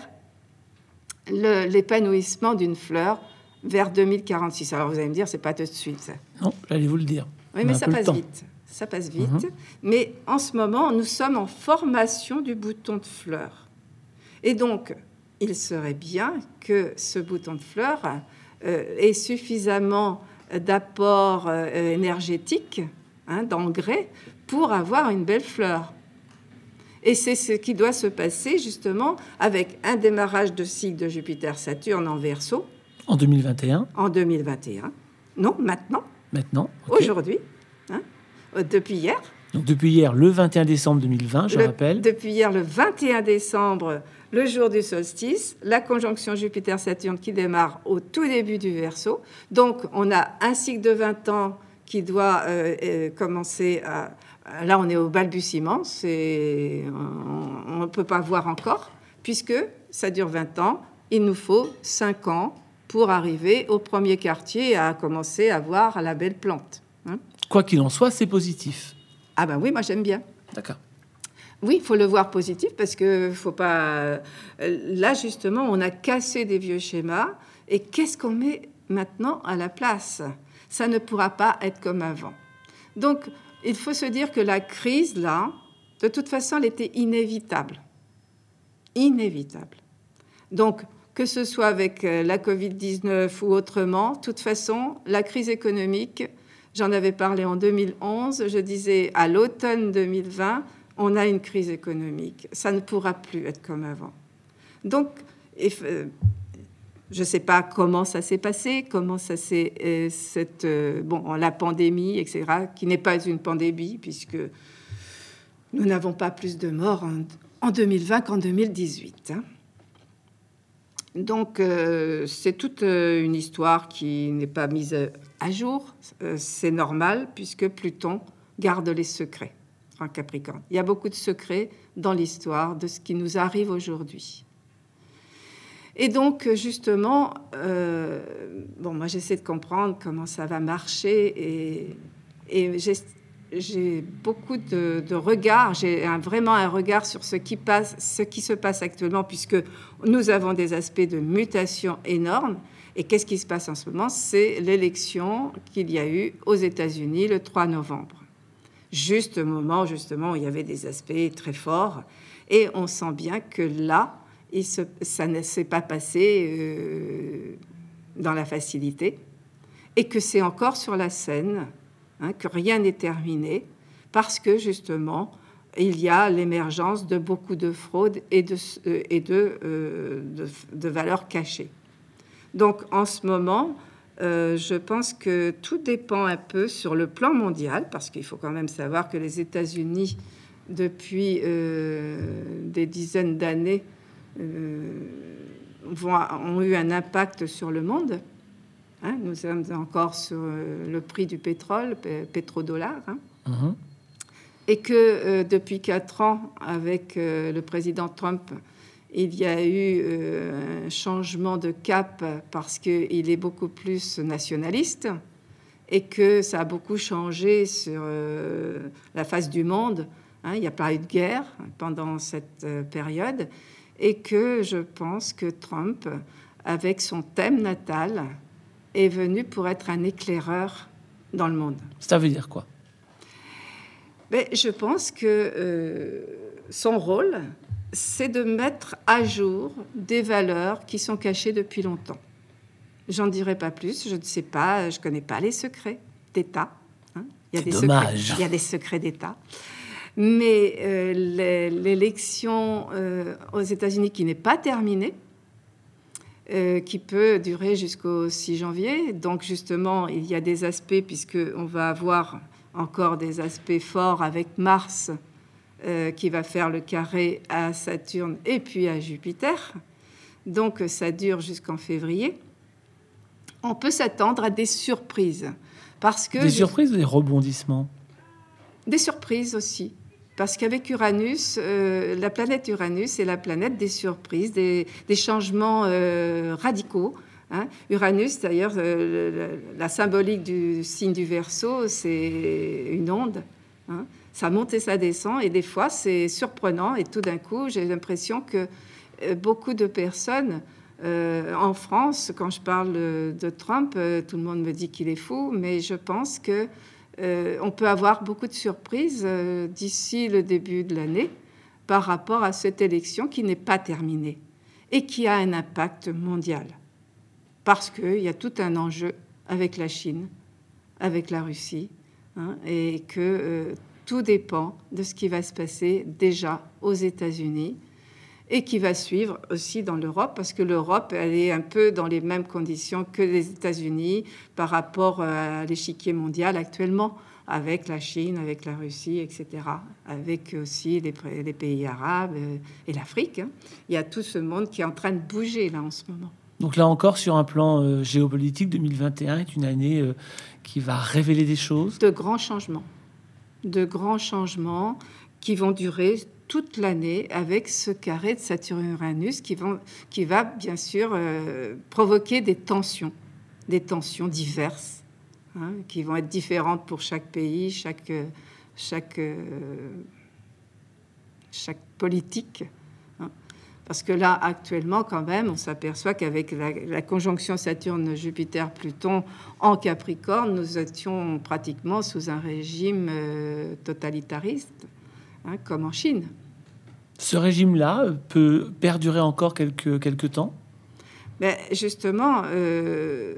l'épanouissement d'une fleur vers 2046. Alors vous allez me dire, c'est pas tout de suite. ça. Non, j'allais vous le dire. Oui, On mais ça passe vite. Ça passe vite. Mais en ce moment, nous sommes en formation du bouton de fleur. Et donc, il serait bien que ce bouton de fleur euh, ait suffisamment d'apport euh, énergétique, hein, d'engrais, pour avoir une belle fleur. Et c'est ce qui doit se passer justement avec un démarrage de cycle de Jupiter-Saturne en verso En 2021, en 2021. Non, maintenant, maintenant. aujourd'hui, hein, depuis hier. Donc depuis hier, le 21 décembre 2020, je Le- rappelle. Depuis hier, le 21 décembre, le jour du solstice, la conjonction Jupiter-Saturne qui démarre au tout début du verso. Donc, on a un cycle de 20 ans qui doit euh, euh, commencer à. Là, on est au balbutiement, c'est, on ne peut pas voir encore, puisque ça dure 20 ans. Il nous faut 5 ans pour arriver au premier quartier et à commencer à voir la belle plante. hein. Quoi qu'il en soit, c'est positif. Ah ben oui, moi j'aime bien. D'accord. Oui, il faut le voir positif parce que faut pas. Là, justement, on a cassé des vieux schémas. Et qu'est-ce qu'on met maintenant à la place? Ça ne pourra pas être comme avant. Donc, il faut se dire que la crise, là, de toute façon, elle était inévitable. Inévitable. Donc, que ce soit avec euh, la Covid-19 ou autrement, de toute façon, la crise économique, j'en avais parlé en 2011, je disais à l'automne 2020, on a une crise économique. Ça ne pourra plus être comme avant. Donc, euh, je ne sais pas comment ça s'est passé, comment ça s'est euh, cette bon la pandémie, etc., qui n'est pas une pandémie puisque nous n'avons pas plus de morts en, 2020 qu'en 2018. Donc, euh, c'est toute euh, une histoire qui n'est pas mise à jour. Euh, c'est normal, puisque Pluton garde les secrets Capricorne. Il y a beaucoup de secrets dans l'histoire de ce qui nous arrive aujourd'hui. Et donc, justement, bon, moi, j'essaie de comprendre comment ça va marcher et, et j'ai beaucoup de, regards, j'ai vraiment un regard sur ce qui, passe, ce qui se passe actuellement, puisque nous avons des aspects de mutation énormes. Et qu'est-ce qui se passe en ce moment? C'est l'élection qu'il y a eu aux États-Unis le 3 novembre. Juste moment, justement, où il y avait des aspects très forts. Et on sent bien que là, ça ne s'est pas passé euh, dans la facilité. Et que c'est encore sur la scène Hein, que rien n'est terminé, parce que justement, il y a l'émergence de beaucoup de fraudes et de, euh, euh, valeurs cachées. Donc en ce moment, euh, je pense que tout dépend un peu sur le plan mondial, parce qu'il faut quand même savoir que les États-Unis, depuis des dizaines d'années, ont eu un impact sur le monde. Hein, nous sommes encore sur euh, le prix du pétrole, pétrodollar. Hein. Mhm. Et que euh, depuis quatre ans, avec euh, le président Trump, il y a eu un changement de cap parce qu'il est beaucoup plus nationaliste et que ça a beaucoup changé sur la face du monde. Hein. il n'y a pas eu de guerre pendant cette période et que je pense que Trump, avec son thème natal, est venu pour être un éclaireur dans le monde. Ça veut dire quoi? Mais Je pense que euh, son rôle, c'est de mettre à jour des valeurs qui sont cachées depuis longtemps. J'en dirai pas plus, je ne sais pas, je ne connais pas les secrets d'État. Hein. il, y a des dommage. Secrets, il y a des secrets d'État. Mais euh, l'élection euh, aux États-Unis qui n'est pas terminée, euh, qui peut durer jusqu'au 6 janvier. Donc justement, il y a des aspects, puisqu'on va avoir encore des aspects forts avec Mars, euh, qui va faire le carré à Saturne et puis à Jupiter. Donc ça dure jusqu'en février. On peut s'attendre à des surprises. Parce que des surprises ou des rebondissements? Des surprises aussi. Parce qu'avec Uranus, euh, la planète Uranus est la planète des surprises, des, changements euh, radicaux. Hein. Uranus, d'ailleurs, euh, la symbolique du signe du Verseau, c'est une onde. Hein. Ça monte et ça descend, et des fois, c'est surprenant. Et tout d'un coup, j'ai l'impression que beaucoup de personnes en France, quand je parle de Trump, tout le monde me dit qu'il est fou, mais je pense que euh, on peut avoir beaucoup de surprises euh, d'ici le début de l'année par rapport à cette élection qui n'est pas terminée et qui a un impact mondial. Parce qu'il y a tout un enjeu avec la Chine, avec la Russie, hein, et que euh, tout dépend de ce qui va se passer déjà aux États-Unis et qui va suivre aussi dans l'Europe, parce que l'Europe, elle est un peu dans les mêmes conditions que les États-Unis par rapport à l'échiquier mondial actuellement, avec la Chine, avec la Russie, etc., avec aussi les, pays arabes euh, et l'Afrique. Hein. Il y a tout ce monde qui est en train de bouger là en ce moment. Donc là encore, sur un plan euh, géopolitique, 2021 est une année euh, qui va révéler des choses. De grands changements. De grands changements qui vont durer toute l'année avec ce carré de Saturne-Uranus qui, qui, va bien sûr euh, provoquer des tensions, des tensions diverses, hein, qui vont être différentes pour chaque pays, chaque, chaque, euh, chaque politique. Parce que là, actuellement, quand même, on s'aperçoit qu'avec la, la conjonction Saturne-Jupiter-Pluton en Capricorne, nous étions pratiquement sous un régime euh, totalitariste, hein, comme en Chine. Ce régime-là euh, peut perdurer encore quelques, quelques temps? Mais justement, euh,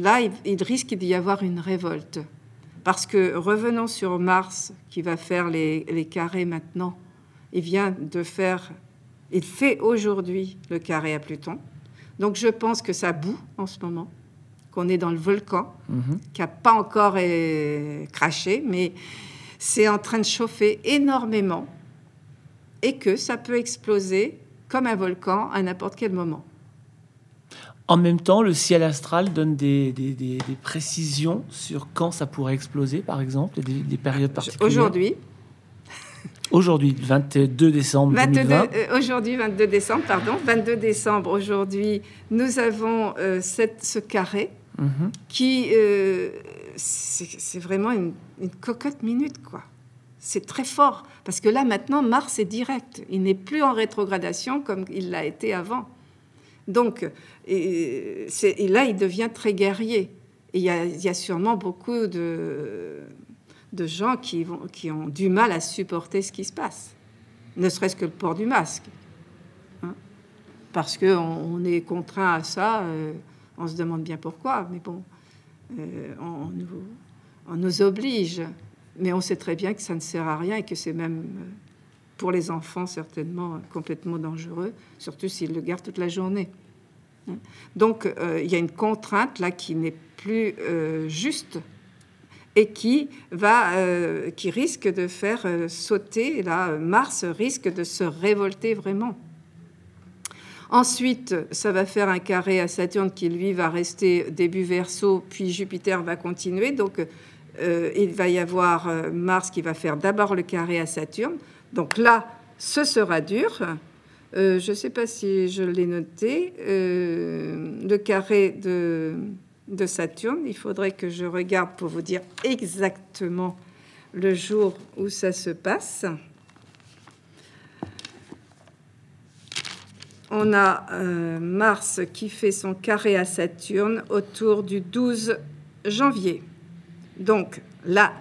là, il, il risque d'y avoir une révolte. Parce que revenons sur Mars, qui va faire les, les carrés maintenant, il vient de faire, il fait aujourd'hui le carré à Pluton. Donc je pense que ça bout en ce moment, qu'on est dans le volcan, Mhm. qui n'a pas encore euh, craché, mais c'est en train de chauffer énormément et que ça peut exploser comme un volcan à n'importe quel moment. En même temps, le ciel astral donne des, des- des- des précisions sur quand ça pourrait exploser, par exemple, des, des périodes particulières. Aujourd'hui, Aujourd'hui, le 22 décembre 22, 2020. euh, aujourd'hui, 22 décembre, pardon, 22 décembre, aujourd'hui, nous avons euh, cette- ce carré Mhm. qui, euh, c'est vraiment une, une cocotte minute, quoi. C'est très fort, parce que là, maintenant, Mars est direct. Il n'est plus en rétrogradation comme il l'a été avant. Donc, et, c'est- et là, il devient très guerrier. Et il y a, il y a sûrement beaucoup de, de gens qui, vont, qui ont du mal à supporter ce qui se passe, ne serait-ce que le port du masque. Hein. Parce qu'on on est contraint à ça, euh, on se demande bien pourquoi, mais bon, euh, on, nous, oblige. Mais on sait très bien que ça ne sert à rien et que c'est même euh, pour les enfants certainement complètement dangereux, surtout s'ils le gardent toute la journée. Hein. Donc il y a une contrainte là qui n'est plus juste et qui va, euh, qui risque de faire euh, sauter. Là, Mars risque de se révolter vraiment. Ensuite, ça va faire un carré à Saturne qui, lui, va rester début verso, puis Jupiter va continuer. Donc, euh, il va y avoir Mars qui va faire d'abord le carré à Saturne. Donc là, ce sera dur. Je ne sais pas si je l'ai noté. Le carré de, de Saturne, il faudrait que je regarde pour vous dire exactement le jour où ça se passe. On a euh, Mars qui fait son carré à Saturne autour du 12 janvier. Donc là,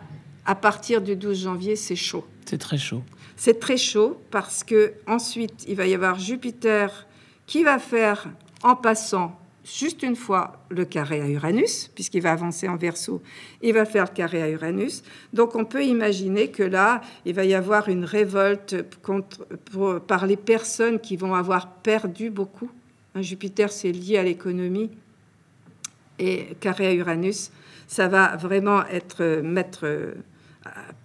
à partir du 12 janvier, c'est chaud. C'est très chaud. C'est très chaud parce que ensuite il va y avoir Jupiter qui va faire en passant juste une fois le carré à Uranus, puisqu'il va avancer en verso, il va faire le carré à Uranus. Donc on peut imaginer que là, il va y avoir une révolte par les personnes qui vont avoir perdu beaucoup. Hein, Jupiter, c'est lié à l'économie. Et carré à Uranus, ça va vraiment être euh, mettre euh,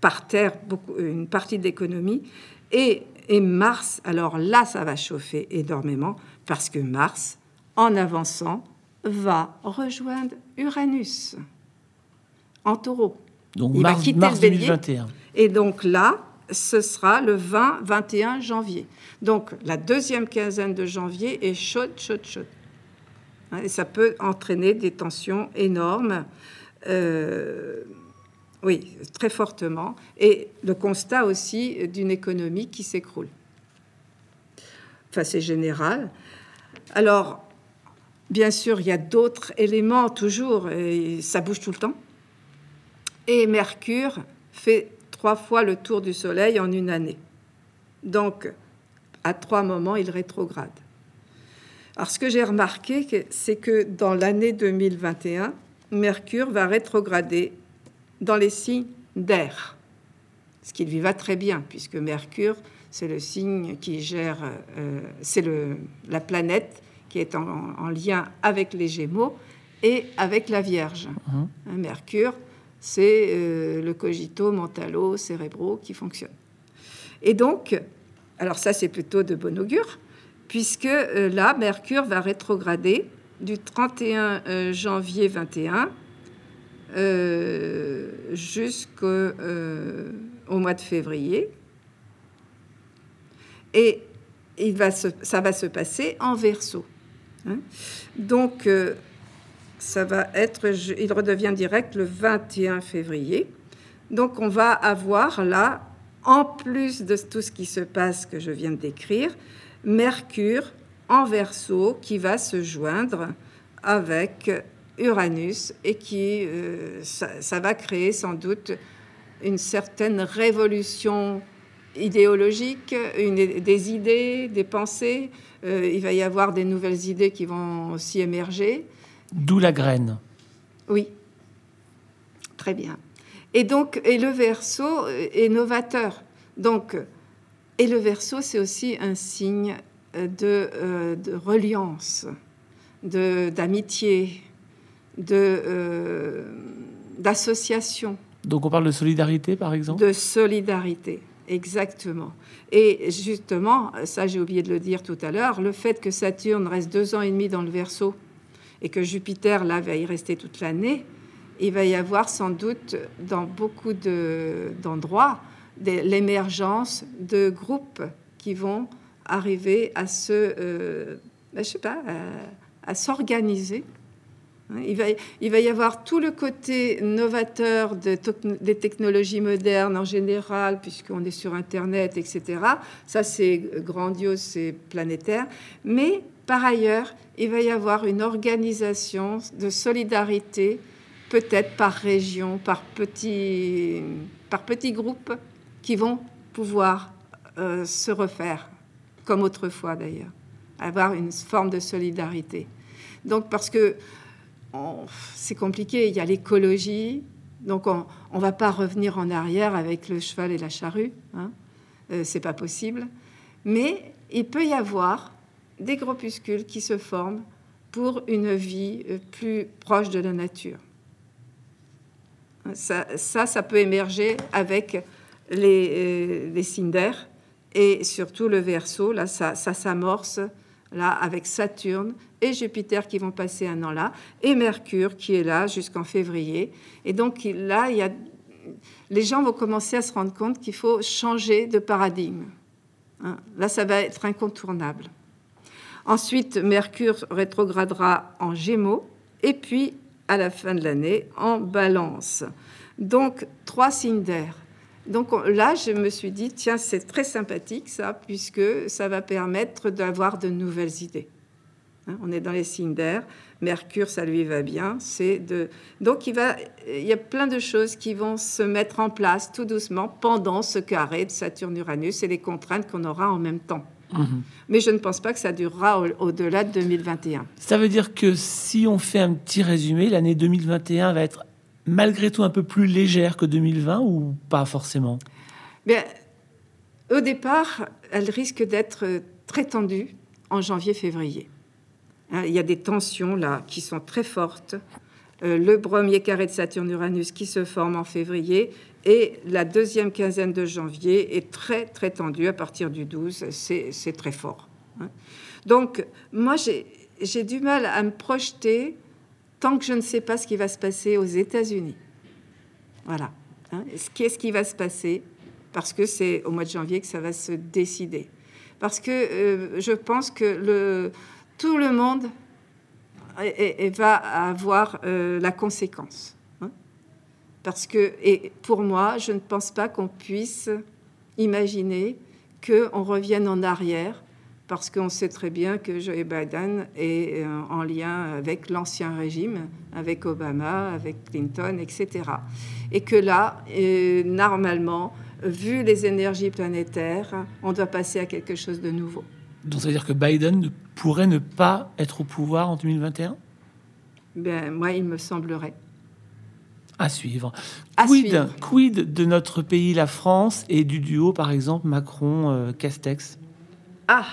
par terre beaucoup, une partie de l'économie. Et Mars, alors là, ça va chauffer énormément parce que Mars, en avançant, va rejoindre Uranus en taureau. Donc Il va mars, quitter mars le bélier. 2021. Et donc là, ce sera le 20-21 janvier. Donc la deuxième quinzaine de janvier est chaude, chaude, chaude. Hein, Et ça peut entraîner des tensions énormes. Euh, oui, très fortement. Et le constat aussi d'une économie qui s'écroule. Enfin, c'est général. Alors, bien sûr, il y a d'autres éléments toujours, et ça bouge tout le temps. Et Mercure fait trois fois le tour du Soleil en une année. Donc, à trois moments, il rétrograde. Alors, ce que j'ai remarqué, c'est que dans l'année 2021, Mercure va rétrograder dans les signes d'air, ce qui lui va très bien, puisque Mercure, c'est le signe qui gère, euh, c'est la planète qui est en, en lien avec les Gémeaux et avec la Vierge. Mhm. Hein, Mercure, c'est euh, le cogito mentalo cérébraux qui fonctionne. Et donc, alors ça c'est plutôt de bon augure, puisque euh, là, Mercure va rétrograder du 31 euh, janvier 21 euh, jusqu'au au mois de février. Et il va se- ça va se passer en verso. Hein. Donc, euh, ça va être, il redevient direct le 21 février. Donc, on va avoir là, en plus de tout ce qui se passe que je viens de décrire, Mercure en verso qui va se joindre avec Uranus et qui, euh, ça, va créer sans doute une certaine révolution idéologique, une, des idées, des pensées. Euh, il va y avoir des nouvelles idées qui vont aussi émerger. D'où la graine. Oui, très bien. Et donc, et le verso est novateur. Donc, et le verso, c'est aussi un signe de, euh, de reliance, d'amitié, de, euh, d'association. Donc on parle de solidarité, par exemple? De solidarité, exactement. Et justement, ça j'ai oublié de le dire tout à l'heure, le fait que Saturne reste deux ans et demi dans le Verseau et que Jupiter, là, va y rester toute l'année, il va y avoir sans doute dans beaucoup d'endroits l'émergence de groupes qui vont arriver à se, euh, ben, je sais pas, à, s'organiser. Hein, il va, y avoir tout le côté novateur de, des technologies modernes en général, puisqu'on est sur Internet, etc. Ça, c'est grandiose, c'est planétaire. Mais par ailleurs, il va y avoir une organisation de solidarité, peut-être par région, par petits, par petits groupes, qui vont pouvoir euh, se refaire comme autrefois d'ailleurs, avoir une forme de solidarité. Donc parce que c'est compliqué, il y a l'écologie, donc on ne va pas revenir en arrière avec le cheval et la charrue, hein, euh, c'est pas possible, mais il peut y avoir des groupuscules qui se forment pour une vie euh, plus proche de la nature. Ça, ça, peut émerger avec les, euh, les cindères et surtout le verso, là, ça, s'amorce là avec Saturne et Jupiter qui vont passer un an là, et Mercure qui est là jusqu'en février. Et donc là, il y a, les gens vont commencer à se rendre compte qu'il faut changer de paradigme. Hein. Là, ça va être incontournable. Ensuite, Mercure rétrogradera en Gémeaux, et puis à la fin de l'année en Balance. Donc, trois signes d'air. Donc là, je me suis dit, tiens, c'est très sympathique ça, puisque ça va permettre d'avoir de nouvelles idées. Hein, on est dans les signes d'air. Mercure, ça lui va bien. C'est de... Donc il, va... il y a plein de choses qui vont se mettre en place tout doucement pendant ce carré de Saturne-Uranus et les contraintes qu'on aura en même temps. Mhm. Mais je ne pense pas que ça durera au-delà de 2021. Ça veut dire que si on fait un petit résumé, l'année 2021 va être malgré tout un peu plus légère que 2020 ou pas forcément? Bien, Au départ, elle risque d'être très tendue en janvier-février. Hein, il y a des tensions là qui sont très fortes. Euh, le premier carré de Saturne-Uranus qui se forme en février et la deuxième quinzaine de janvier est très très tendue à partir du 12. C'est très fort. Hein. Donc moi j'ai du mal à me projeter tant que je ne sais pas ce qui va se passer aux États-Unis. Voilà. Hein. Qu'est-ce qui va se passer Parce que c'est au mois de janvier que ça va se décider. Parce que euh, je pense que tout le monde va avoir euh, la conséquence. Hein. Parce que, et pour moi, je ne pense pas qu'on puisse imaginer qu'on revienne en arrière parce qu'on sait très bien que Joe Biden est euh, en lien avec l'ancien régime, avec Obama, avec Clinton, etc. Et que là, euh, normalement, vu les énergies planétaires, on doit passer à quelque chose de nouveau. Donc ça veut dire que Biden pourrait ne pas être au pouvoir en 2021 ben, Moi, il me semblerait. À suivre. quid, quid de notre pays, la France, et du duo, par exemple, Macron-Castex Ah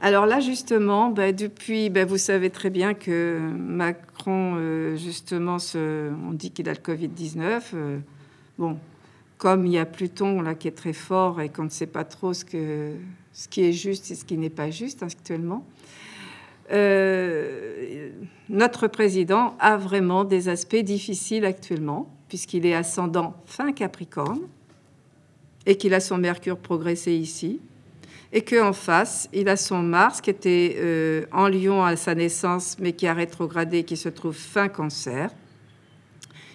alors là, justement, bah, depuis, bah, vous savez très bien que Macron, euh, justement, on dit qu'il a le Covid-19. Euh, bon, comme il y a Pluton là qui est très fort et qu'on ne sait pas trop ce, que, ce qui est juste et ce qui n'est pas juste actuellement, euh, notre président a vraiment des aspects difficiles actuellement, puisqu'il est ascendant fin Capricorne et qu'il a son Mercure progressé ici et qu'en face, il a son Mars qui était euh, en Lion à sa naissance, mais qui a rétrogradé, qui se trouve fin cancer.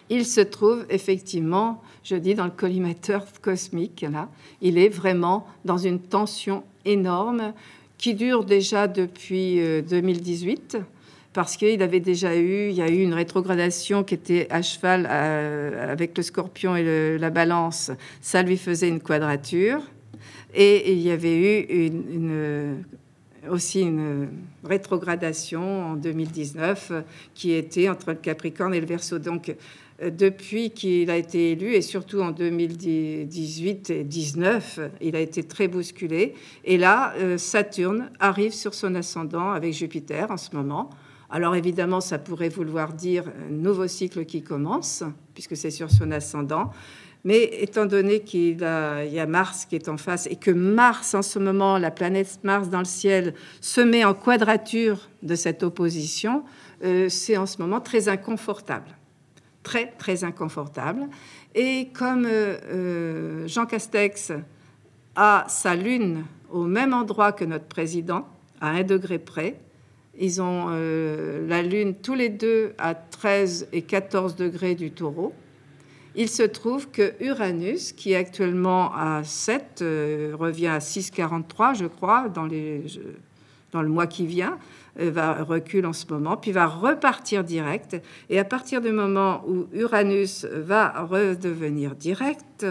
il se trouve effectivement, je dis, dans le collimateur cosmique. Là, il est vraiment dans une tension énorme qui dure déjà depuis 2018 euh, parce qu'il avait déjà eu, il y a eu une rétrogradation qui était à cheval euh, avec le scorpion et la balance, ça lui faisait une quadrature. Et, il y avait eu aussi une rétrogradation en 2019 qui était entre le Capricorne et le Verseau. Donc, euh, depuis qu'il a été élu, et surtout en 2018 et 2019, il a été très bousculé. Et là, euh, Saturne arrive sur son ascendant avec Jupiter en ce moment. Alors évidemment, ça pourrait vouloir dire un nouveau cycle qui commence, puisque c'est sur son ascendant. Mais étant donné qu'il y a Mars qui est en face et que Mars, en ce moment, la planète Mars dans le ciel, se met en quadrature de cette opposition, euh, c'est en ce moment très inconfortable très, très inconfortable. Et comme euh, euh, Jean Castex a sa lune au même endroit que notre président, à un degré près, ils ont la lune tous les deux à 13 et 14 degrés du taureau. Il se trouve que Uranus, qui est actuellement à 7, revient à 6,43, je crois, dans le mois qui vient, euh, va recule en ce moment, puis va repartir direct. Et à partir du moment où Uranus va redevenir direct,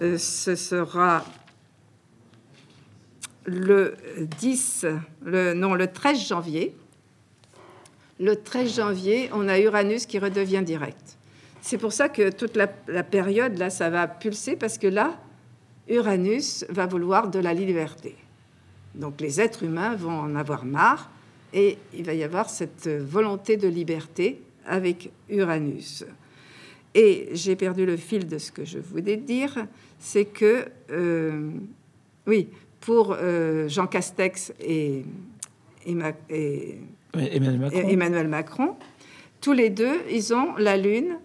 euh, ce sera le 10, le, non, le 13 janvier. Le 13 janvier, on a Uranus qui redevient direct. C'est pour ça que toute la, la, période, là, ça va pulser, parce que là, Uranus va vouloir de la liberté. Donc les êtres humains vont en avoir marre et il va y avoir cette volonté de liberté avec Uranus. Et j'ai perdu le fil de ce que je voulais dire, c'est que, euh, oui, pour euh, Jean Castex et, Emmanuel, Macron. tous les deux, ils ont la Lune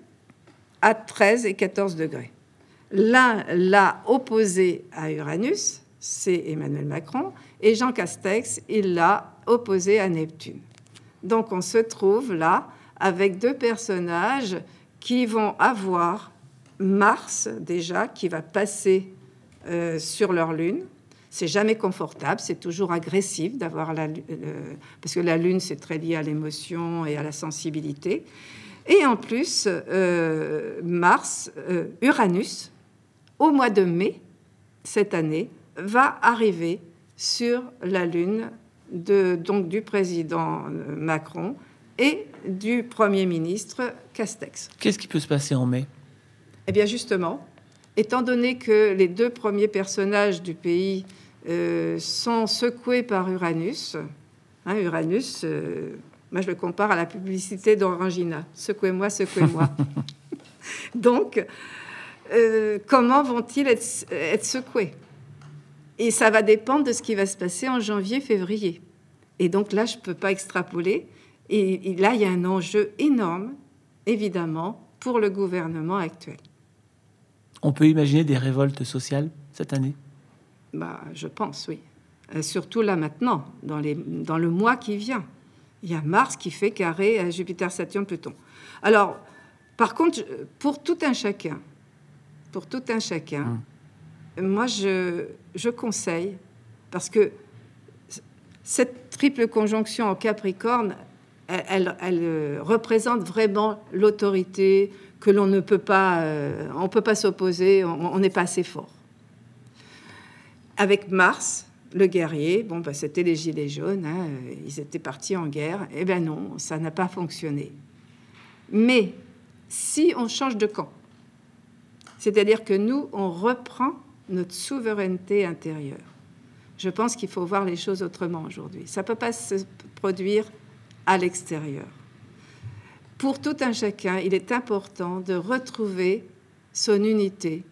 à 13 et 14 degrés. L'un l'a opposé à Uranus, c'est Emmanuel Macron, et Jean Castex, il l'a opposé à Neptune. Donc on se trouve là avec deux personnages qui vont avoir Mars déjà qui va passer euh, sur leur lune. C'est jamais confortable, c'est toujours agressif d'avoir la euh, parce que la lune c'est très lié à l'émotion et à la sensibilité. Et en plus, euh, Mars, Uranus, au mois de mai cette année, va arriver sur la lune donc du président euh, Macron et du Premier ministre Castex. Qu'est-ce qui peut se passer en mai? Eh bien justement, étant donné que les deux premiers personnages du pays euh, sont secoués par Uranus, hein, Uranus, euh, moi je le compare à la publicité d'Orangina, secouez-moi, secouez-moi. donc, comment vont-ils être secoués? Et ça va dépendre de ce qui va se passer en janvier, février. Et donc là, je ne peux pas extrapoler. Et, là, il y a un enjeu énorme, évidemment, pour le gouvernement actuel. On peut imaginer des révoltes sociales cette année? Bah, Je pense, oui. Euh, surtout là maintenant, dans, les, dans le mois qui vient. Il y a Mars qui fait carré à Jupiter, Saturne, Pluton. Alors, par contre, pour tout un chacun, pour tout un chacun, hum moi, je, je, conseille, parce que cette triple conjonction en Capricorne, elle, elle, euh, représente vraiment l'autorité que l'on ne peut pas, euh, on peut pas s'opposer, on n'est pas assez fort. Avec Mars, le guerrier, bon, bah, c'était les gilets jaunes, hein, ils étaient partis en guerre. Eh bien non, ça n'a pas fonctionné. Mais si on change de camp, c'est-à-dire que nous, on reprend notre souveraineté intérieure. Je pense qu'il faut voir les choses autrement aujourd'hui. Ça ne peut pas se produire à l'extérieur. Pour tout un chacun, il est important de retrouver son unité,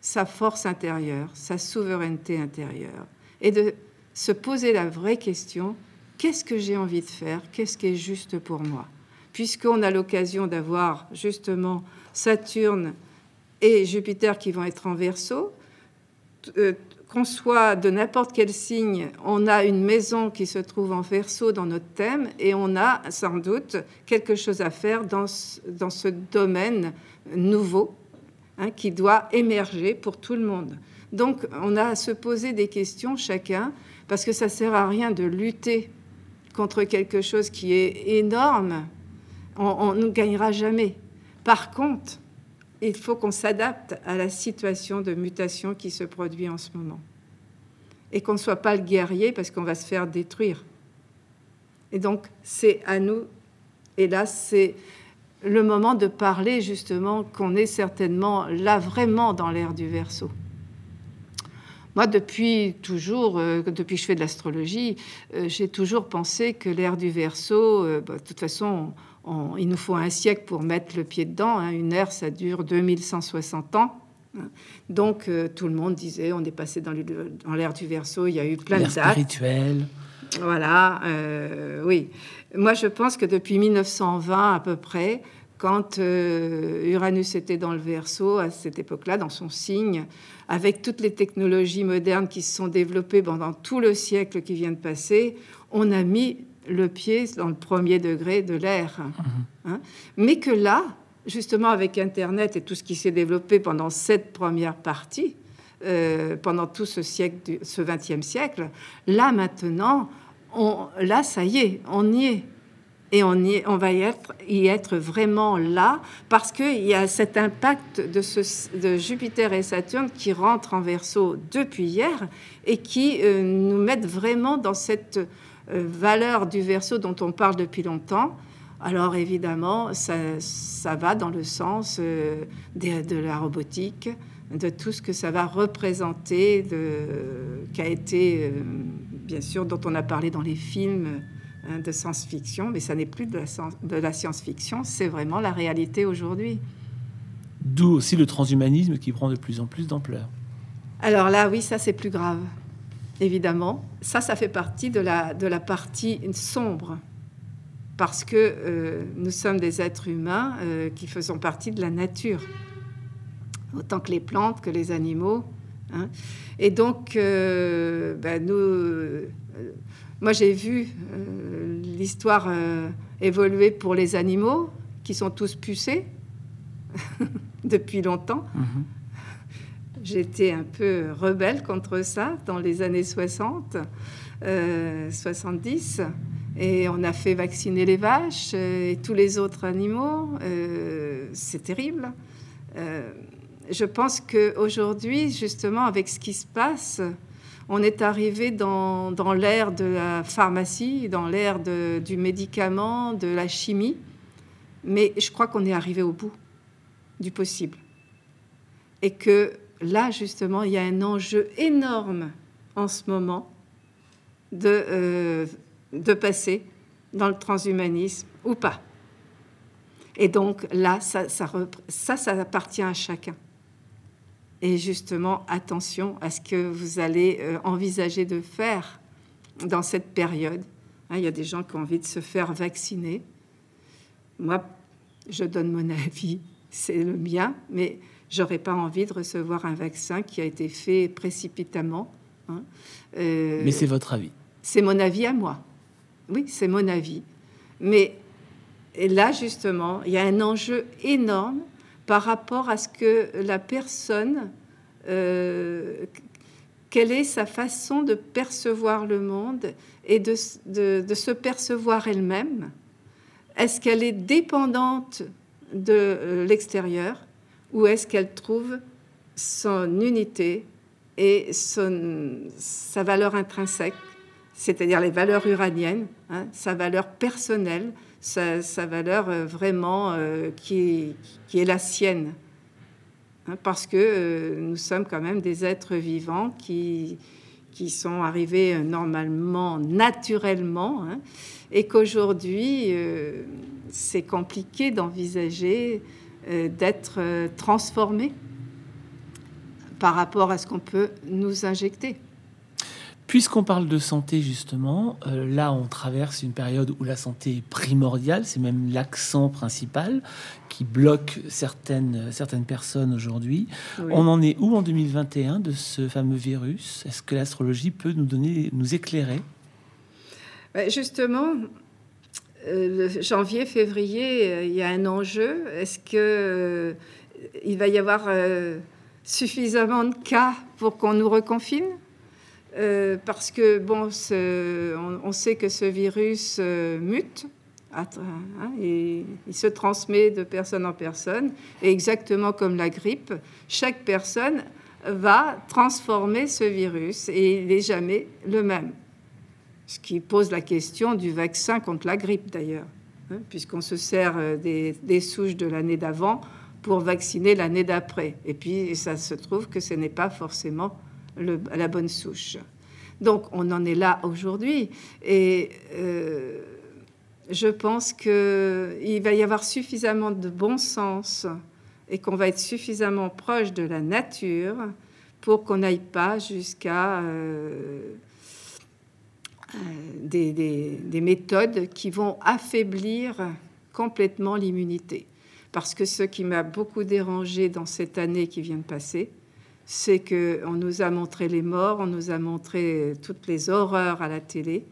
sa force intérieure, sa souveraineté intérieure, et de se poser la vraie question, qu'est-ce que j'ai envie de faire Qu'est-ce qui est juste pour moi? Puisqu'on a l'occasion d'avoir justement Saturne et Jupiter qui vont être en verso, euh, qu'on soit de n'importe quel signe, on a une maison qui se trouve en verso dans notre thème et on a sans doute quelque chose à faire dans ce, dans ce domaine nouveau hein, qui doit émerger pour tout le monde. Donc on a à se poser des questions chacun parce que ça sert à rien de lutter contre quelque chose qui est énorme. On ne gagnera jamais. Par contre, il faut qu'on s'adapte à la situation de mutation qui se produit en ce moment. Et qu'on ne soit pas le guerrier parce qu'on va se faire détruire. Et donc, c'est à nous, et là, c'est le moment de parler justement qu'on est certainement là vraiment dans l'ère du verso. Moi, depuis toujours, euh, depuis que je fais de l'astrologie, euh, j'ai toujours pensé que l'ère du verso, euh, bah, de toute façon, il nous faut un siècle pour mettre le pied dedans. Hein. Une ère, ça dure 2160 ans. Hein. Donc, tout le monde disait, on est passé dans l'ère du verso, il y a eu plein de dates. spirituelle. Voilà, oui. Moi, je pense que depuis 1920 à peu près, quand euh, Uranus était dans le verso, à cette époque-là, dans son signe, avec toutes les technologies modernes qui se sont développées pendant tout le siècle qui vient de passer, on a mis le pied dans le premier degré de l'air. Mhm. Hein. Mais que là, justement avec Internet et tout ce qui s'est développé pendant cette première partie, euh, pendant tout ce siècle, ce XXe siècle, là maintenant, on, là ça y est, on y est. Et on, va y être, vraiment là parce qu'il y a cet impact de, de Jupiter et Saturne qui rentrent en verso depuis hier et qui euh, nous mettent vraiment dans cette euh, valeur du verso dont on parle depuis longtemps, alors évidemment, ça, va dans le sens euh, de, la robotique, de tout ce que ça va représenter, de, qui a été, bien sûr, dont on a parlé dans les films hein, de science-fiction, mais ça n'est plus de la, science-fiction, c'est vraiment la réalité aujourd'hui. D'où aussi le transhumanisme qui prend de plus en plus d'ampleur. Alors là, oui, ça c'est plus grave évidemment. Ça, ça fait partie de la, de la partie sombre, parce que euh, nous sommes des êtres humains euh, qui faisons partie de la nature, autant que les plantes, que les animaux. Hein. Et donc, euh, ben, nous, moi j'ai vu l'histoire évoluer pour les animaux, qui sont tous pucés depuis longtemps. Mm-hmm. J'étais un peu rebelle contre ça dans les années 60, 70. Euh, et on a fait vacciner les vaches et tous les autres animaux. Euh, c'est terrible. Euh, je pense qu'aujourd'hui, justement, avec ce qui se passe, on est arrivé dans, l'ère de la pharmacie, dans l'ère du médicament, de la chimie. Mais je crois qu'on est arrivé au bout du possible. Et que là, justement, il y a un enjeu énorme en ce moment de, euh, de passer dans le transhumanisme ou pas. Et donc là, ça, ça, ça appartient à chacun. Et justement, attention à ce que vous allez euh, envisager de faire dans cette période. Hein, il y a des gens qui ont envie de se faire vacciner. Moi, je donne mon avis, c'est le mien, mais J'aurais pas envie de recevoir un vaccin qui a été fait précipitamment. Hein. Euh, Mais c'est votre avis. C'est mon avis à moi. Oui, c'est mon avis. Mais là, justement, il y a un enjeu énorme par rapport à ce que la personne, euh, quelle est sa façon de percevoir le monde et de, se percevoir elle-même? Est-ce qu'elle est dépendante de euh, l'extérieur où est-ce qu'elle trouve son unité et son, sa valeur intrinsèque, c'est-à-dire les valeurs uraniennes, hein, sa valeur personnelle, sa, valeur euh, vraiment euh, qui, qui, est la sienne. Hein, parce que euh, nous sommes quand même des êtres vivants qui, qui sont arrivés normalement, naturellement, hein, et qu'aujourd'hui, c'est compliqué d'envisager d'être euh, transformé par rapport à ce qu'on peut nous injecter. Puisqu'on parle de santé, justement, euh, là, on traverse une période où la santé est primordiale, c'est même l'accent principal qui bloque certaines, certaines personnes aujourd'hui. Oui. On en est où en 2021 de ce fameux virus? Est-ce que l'astrologie peut nous donner, nous éclairer? Ben, Justement, euh, le janvier, février, euh, il y a un enjeu. Est-ce que il va y avoir suffisamment de cas pour qu'on nous reconfine? Euh, Parce que bon, on, sait que ce virus euh, mute. Hein, il se transmet de personne en personne. Et exactement comme la grippe, chaque personne va transformer ce virus et il n'est jamais le même. Ce qui pose la question du vaccin contre la grippe d'ailleurs, hein, puisqu'on se sert euh, des, des souches de l'année d'avant pour vacciner l'année d'après. Et puis ça se trouve que ce n'est pas forcément la bonne souche. Donc on en est là aujourd'hui. Et euh, je pense qu'il va y avoir suffisamment de bon sens et qu'on va être suffisamment proche de la nature pour qu'on n'aille pas jusqu'à euh, euh, des méthodes qui vont affaiblir complètement l'immunité. Parce que ce qui m'a beaucoup dérangé dans cette année qui vient de passer, c'est qu'on nous a montré les morts, on nous a montré toutes les horreurs à la télé,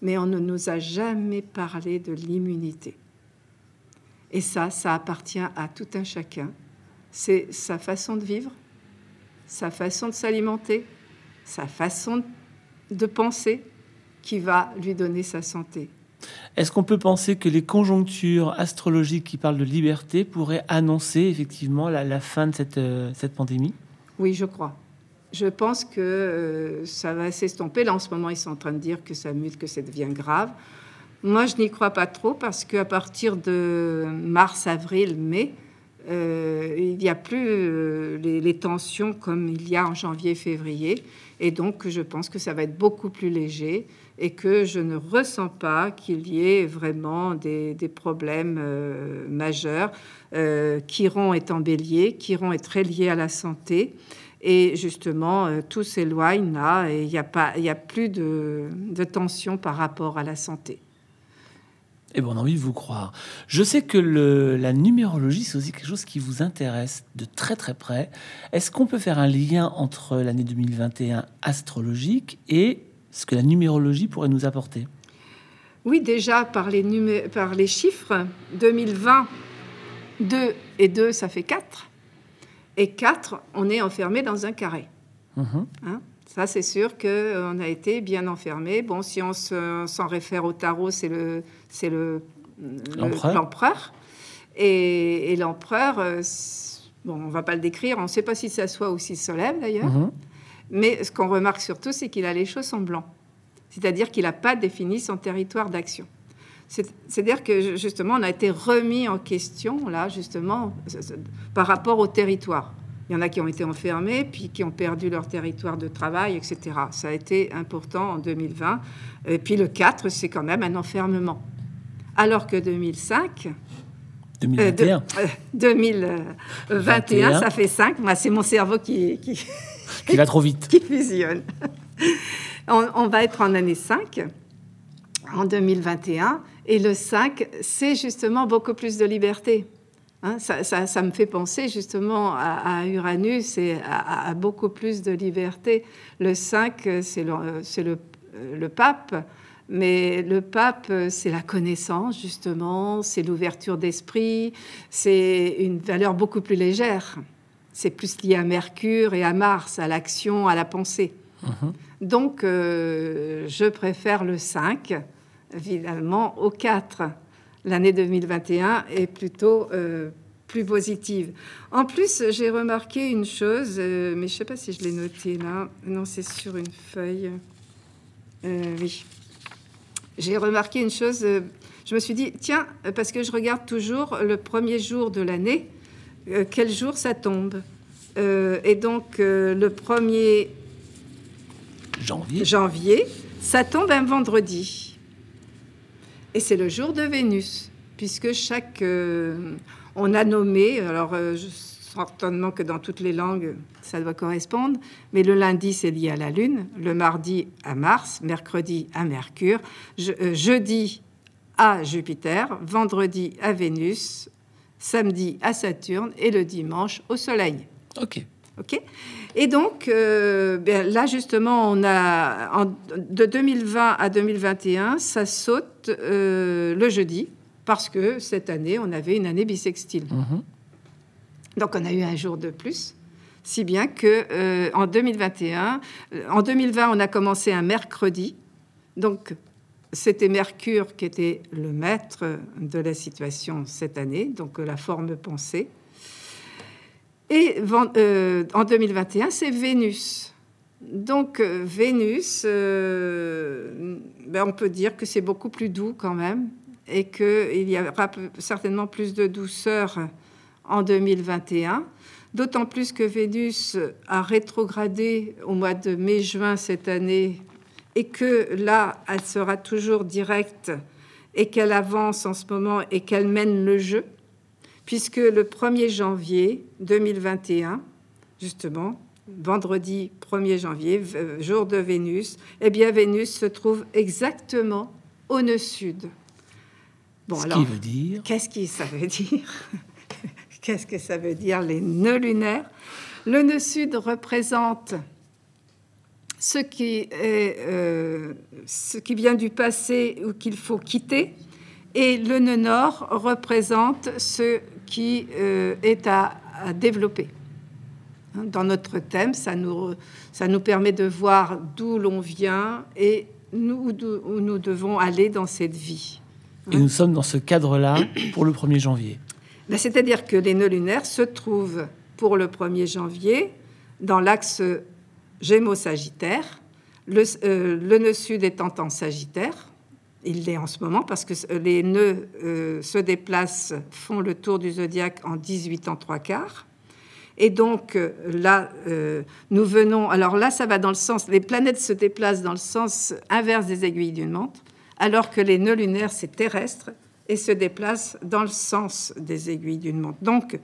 mais on ne nous a jamais parlé de l'immunité. Et ça, ça appartient à tout un chacun. C'est sa façon de vivre, sa façon de s'alimenter, sa façon de penser qui va lui donner sa santé. Est-ce qu'on peut penser que les conjonctures astrologiques qui parlent de liberté pourraient annoncer effectivement la, fin de cette, euh, cette pandémie? Oui, je crois. Je pense que euh, ça va s'estomper. Là, en ce moment, ils sont en train de dire que ça mute, que ça devient grave. Moi, je n'y crois pas trop parce qu'à partir de mars, avril, mai, euh, il n'y a plus euh, les, les tensions comme il y a en janvier, février. Et donc, je pense que ça va être beaucoup plus léger et que je ne ressens pas qu'il y ait vraiment des, problèmes euh, majeurs. Euh, Chiron est en bélier, Chiron est très lié à la santé. Et justement, euh, tout s'éloigne là et il n'y a, pas- y a plus de, tension par rapport à la santé. Eh bien, on a envie de vous croire. Je sais que le- la numérologie, c'est aussi quelque chose qui vous intéresse de très très près. Est-ce qu'on peut faire un lien entre l'année 2021 astrologique et ce que la numérologie pourrait nous apporter Oui, déjà par les, numé- par les chiffres, 2020, 2 et 2, ça fait 4. Et 4, on est enfermé dans un carré. Mhm. Hein ça, c'est sûr qu'on a été bien enfermé. Bon, si on se- s'en réfère au tarot, c'est le, c'est le, le- L'empereur. Et, et l'empereur, euh, bon, on va pas le décrire, on ne sait pas si ça soit ou s'il se lève d'ailleurs. Mais ce qu'on remarque surtout, c'est qu'il a les choses en blanc. C'est-à-dire qu'il n'a pas défini son territoire d'action. C'est- C'est-à-dire que justement, on a été remis en question, là, justement, par rapport au territoire. Il y en a qui ont été enfermés, puis qui ont perdu leur territoire de travail, etc. Ça a été important en 2020. Et puis le 4, c'est quand même un enfermement. Alors que 2005, euh, 2021. de- euh, 2021, ça fait 5. Moi, c'est mon cerveau qui- qui, qui va trop vite. qui fusionne. on, va être en année 5, en 2021, et le 5, c'est justement beaucoup plus de liberté. Hein, ça, me fait penser justement à, Uranus et à, beaucoup plus de liberté. Le 5, euh, c'est le, pape, mais le pape, c'est la connaissance, justement, c'est l'ouverture d'esprit, c'est une valeur beaucoup plus légère. C'est plus lié à Mercure et à Mars, à l'action, à la pensée. Mhm. Donc, euh, je préfère le 5, évidemment, au 4. L'année 2021 est plutôt euh, plus positive. En plus, j'ai remarqué une chose, euh, mais je ne sais pas si je l'ai noté là. Non, c'est sur une feuille. Oui. J'ai remarqué une chose. je me suis dit, tiens, parce que je regarde toujours le premier jour de l'année, euh, quel jour ça tombe. Euh, et donc, euh, le premier Janvier. janvier, ça tombe un vendredi. Et c'est le jour de Vénus, puisque chaque... on a nommé, alors je- certainement que dans toutes les langues, ça doit correspondre, mais le lundi, c'est lié à la Lune, le mardi à Mars, mercredi à Mercure, je- jeudi à Jupiter, vendredi à Vénus, samedi à Saturne et le dimanche au Soleil. Ok. Ok. Et donc, euh, ben là, justement, on a en- de 2020 à 2021, ça saute euh, le jeudi, parce que cette année, on avait une année bissextile. Mhm. Donc, on a eu un jour de plus. Si bien que euh, en 2021, euh, en 2020, on a commencé un mercredi. Donc, c'était Mercure qui était le maître de la situation cette année, donc euh, la forme pensée. Et euh, en 2021, c'est Vénus. Donc euh, Vénus, ben, on peut dire que c'est beaucoup plus doux quand même et qu'il y aura certainement plus de douceur en 2021. D'autant plus que Vénus a rétrogradé au mois de mai-juin cette année et que là, elle sera toujours directe et qu'elle avance en ce moment et qu'elle mène le jeu, puisque le 1er janvier 2021, justement, vendredi 1er janvier, jour de Vénus, eh bien Vénus se trouve exactement au nœud sud. Bon, Ce alors, qui veut dire. Qu'est-ce que ça veut dire Qu'est-ce que ça veut dire les nœuds lunaires? Le nœud sud représente ce qui, est, euh, ce qui vient du passé ou qu'il faut quitter, et le nœud nord représente ce qui euh, est à, à développer. Hein, Dans notre thème, ça nous, ça nous permet de voir d'où l'on vient et nous, où nous devons aller dans cette vie. Et nous sommes dans ce cadre-là pour le 1er janvier. Ben, C'est-à-dire que les nœuds lunaires se trouvent pour le 1er janvier dans l'axe Gémeaux-Sagittaire, le, euh, le nœud sud étant en Sagittaire. Il l'est en ce moment parce que euh, les nœuds euh, se déplacent, font le tour du zodiaque en 18 ans 3 quarts. Et donc là, nous venons. Alors là, ça va dans le sens. Les planètes se déplacent dans le sens inverse des aiguilles d'une montre, alors que les nœuds lunaires, c'est terrestre et se déplacent dans le sens des aiguilles d'une montre. Donc,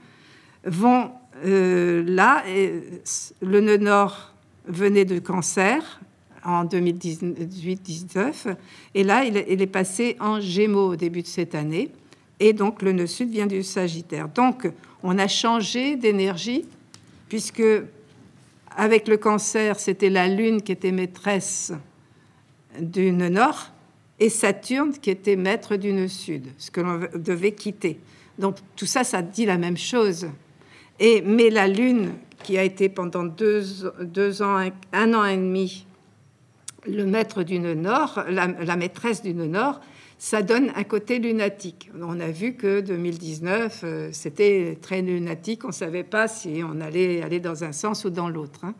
vont là, et le nœud nord venait de Cancer en 2018-19, et là, il est, passé en Gémeaux au début de cette année, et donc le nœud sud vient du Sagittaire. Donc, on a changé d'énergie, puisque avec le Cancer, c'était la Lune qui était maîtresse du nœud nord, et Saturne qui était maître du nœud sud, ce que l'on devait quitter. Donc tout ça, ça dit la même chose. Et, mais la Lune, qui a été pendant deux, deux ans, un, un an et demi, le maître du nœud nord, la, la maîtresse du nœud nord, ça donne un côté lunatique. On a vu que 2019, euh, c'était très lunatique. On ne savait pas si on allait aller dans un sens ou dans l'autre. hein.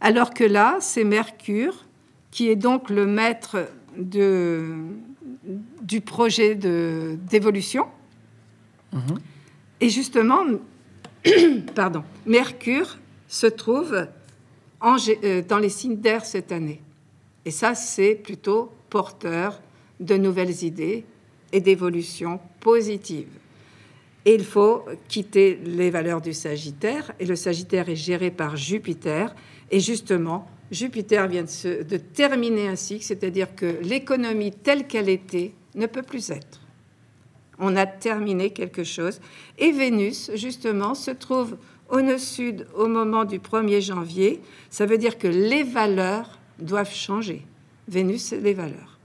Alors que là, c'est Mercure, qui est donc le maître de, du projet d'évolution. Mhm. Et justement, pardon, Mercure se trouve euh, dans les signes d'air cette année. Et ça, c'est plutôt porteur de nouvelles idées et d'évolution positive. Et il faut quitter les valeurs du Sagittaire. Et le Sagittaire est géré par Jupiter. Et justement, Jupiter vient de, de terminer un cycle, c'est-à-dire que l'économie telle qu'elle était ne peut plus être. On a terminé quelque chose. Et Vénus, justement, se trouve au nœud sud au moment du 1er janvier. Ça veut dire que les valeurs doivent changer. Vénus, c'est les valeurs.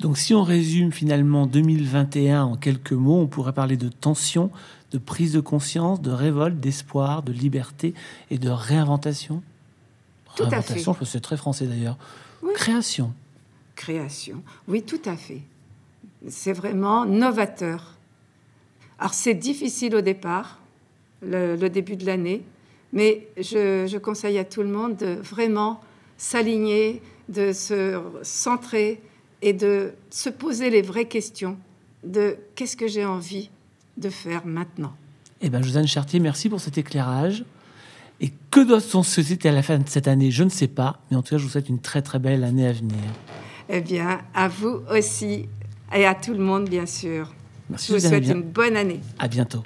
Donc si on résume finalement 2021 en quelques mots, on pourrait parler de tension, de prise de conscience, de révolte, d'espoir, de liberté et de réinventation. Tout à réinventation, fait. je pense que c'est très français d'ailleurs. Oui. Création. Création. Oui, tout à fait. C'est vraiment novateur. Alors, c'est difficile au départ, le, le début de l'année, mais je, je conseille à tout le monde de vraiment s'aligner, de se centrer et de se poser les vraies questions de qu'est-ce que j'ai envie de faire maintenant. Eh bien, Josiane Chartier, merci pour cet éclairage. Et que doit-on se souhaiter à la fin de cette année Je ne sais pas, mais en tout cas, je vous souhaite une très très belle année à venir. Eh bien, à vous aussi et à tout le monde, bien sûr. Merci Je vous souhaite bien- une bonne année. À bientôt.